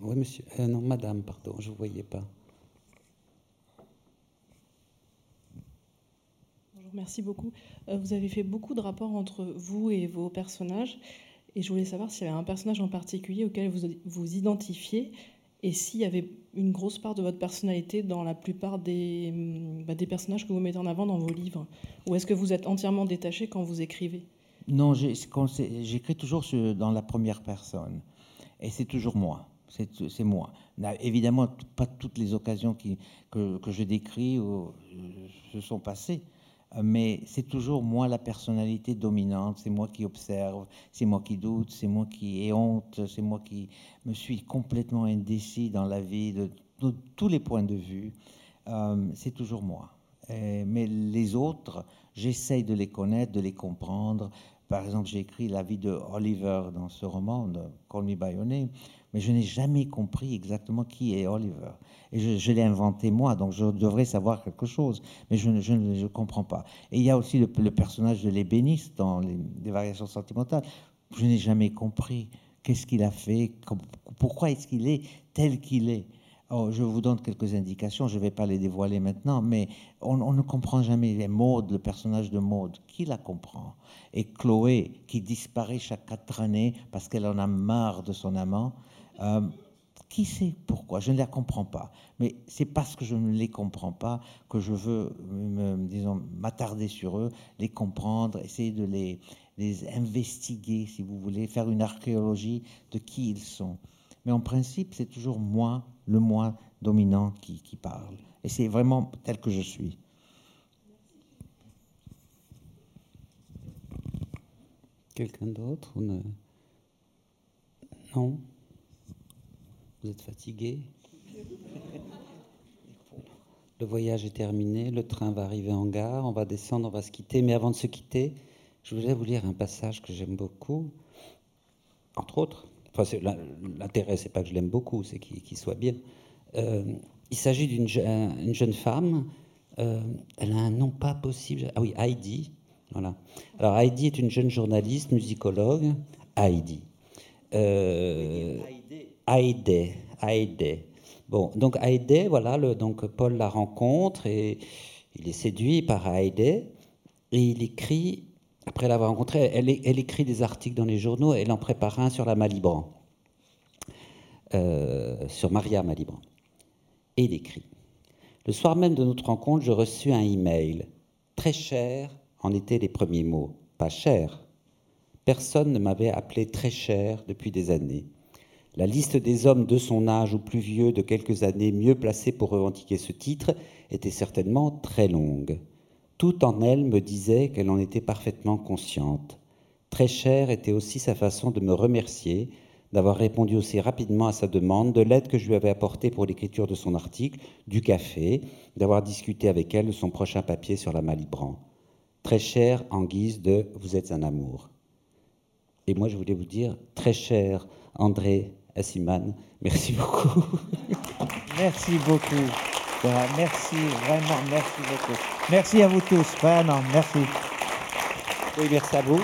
Oui, monsieur. Euh, non, madame, pardon, je ne vous voyais pas. merci beaucoup. Euh, vous avez fait beaucoup de rapports entre vous et vos personnages. Et je voulais savoir s'il y avait un personnage en particulier auquel vous vous identifiez et s'il y avait une grosse part de votre personnalité dans la plupart des, hum, bah, des personnages que vous mettez en avant dans vos livres. Ou est-ce que vous êtes entièrement détaché quand vous écrivez? Non, j'écris toujours dans la première personne. Et c'est toujours moi. C'est moi. Évidemment, pas toutes les occasions que, je décris euh, se sont passées mais c'est toujours moi la personnalité dominante, c'est moi qui observe, c'est moi qui doute, c'est moi qui ai honte, c'est moi qui me suis complètement indécis dans la vie de, tous les points de vue. Euh, c'est toujours moi. mais les autres, j'essaye de les connaître, de les comprendre. Par exemple, j'ai écrit la vie de Oliver dans ce roman, de Call Me mais je n'ai jamais compris exactement qui est Oliver. Et je, l'ai inventé moi, donc je devrais savoir quelque chose, mais je ne comprends pas. Et il y a aussi le, personnage de l'ébéniste dans les, variations sentimentales. Je n'ai jamais compris qu'est-ce qu'il a fait, pourquoi est-ce qu'il est tel qu'il est. Oh, je vous donne quelques indications, je ne vais pas les dévoiler maintenant, mais on, ne comprend jamais les Maud, le personnage de Maud. Qui la comprend? Et Chloé, qui disparaît chaque quatre années parce qu'elle en a marre de son amant, qui sait pourquoi? Je ne les comprends pas. Mais c'est parce que je ne les comprends pas que je veux, disons, m'attarder sur eux, les comprendre, essayer de les, les investiguer, si vous voulez, faire une archéologie de qui ils sont. Mais en principe, c'est toujours moi, le moi dominant qui, qui parle. Et c'est vraiment tel que je suis. Quelqu'un d'autre Non Vous êtes fatigué Le voyage est terminé, le train va arriver en gare, on va descendre, on va se quitter. Mais avant de se quitter, je voulais vous lire un passage que j'aime beaucoup, entre autres. Enfin, l'intérêt, c'est pas que je l'aime beaucoup, c'est qu'il soit bien. Euh, il s'agit d'une jeune femme. Euh, elle a un nom pas possible. Ah oui, Heidi. Voilà. Alors Heidi est une jeune journaliste, musicologue. Heidi. Euh, Heidi. Heidi. Bon, donc Heidi, voilà, le, donc Paul la rencontre et il est séduit par Heidi et il écrit, après l'avoir rencontrée, elle, écrit des articles dans les journaux, elle en prépare un sur la Malibran, euh, sur Maria Malibran. Et il écrit Le soir même de notre rencontre, je reçus un email. Très cher en étaient les premiers mots. Pas cher. Personne ne m'avait appelé très cher depuis des années. La liste des hommes de son âge ou plus vieux de quelques années mieux placés pour revendiquer ce titre était certainement très longue. Tout en elle me disait qu'elle en était parfaitement consciente. Très cher était aussi sa façon de me remercier d'avoir répondu aussi rapidement à sa demande, de l'aide que je lui avais apportée pour l'écriture de son article, du café, d'avoir discuté avec elle de son prochain papier sur la Malibran. Très cher en guise de Vous êtes un amour. Et moi, je voulais vous dire, très cher André Merci beaucoup. merci beaucoup. Merci, vraiment, merci beaucoup. Merci à vous tous, vraiment, merci. Oui, merci à vous.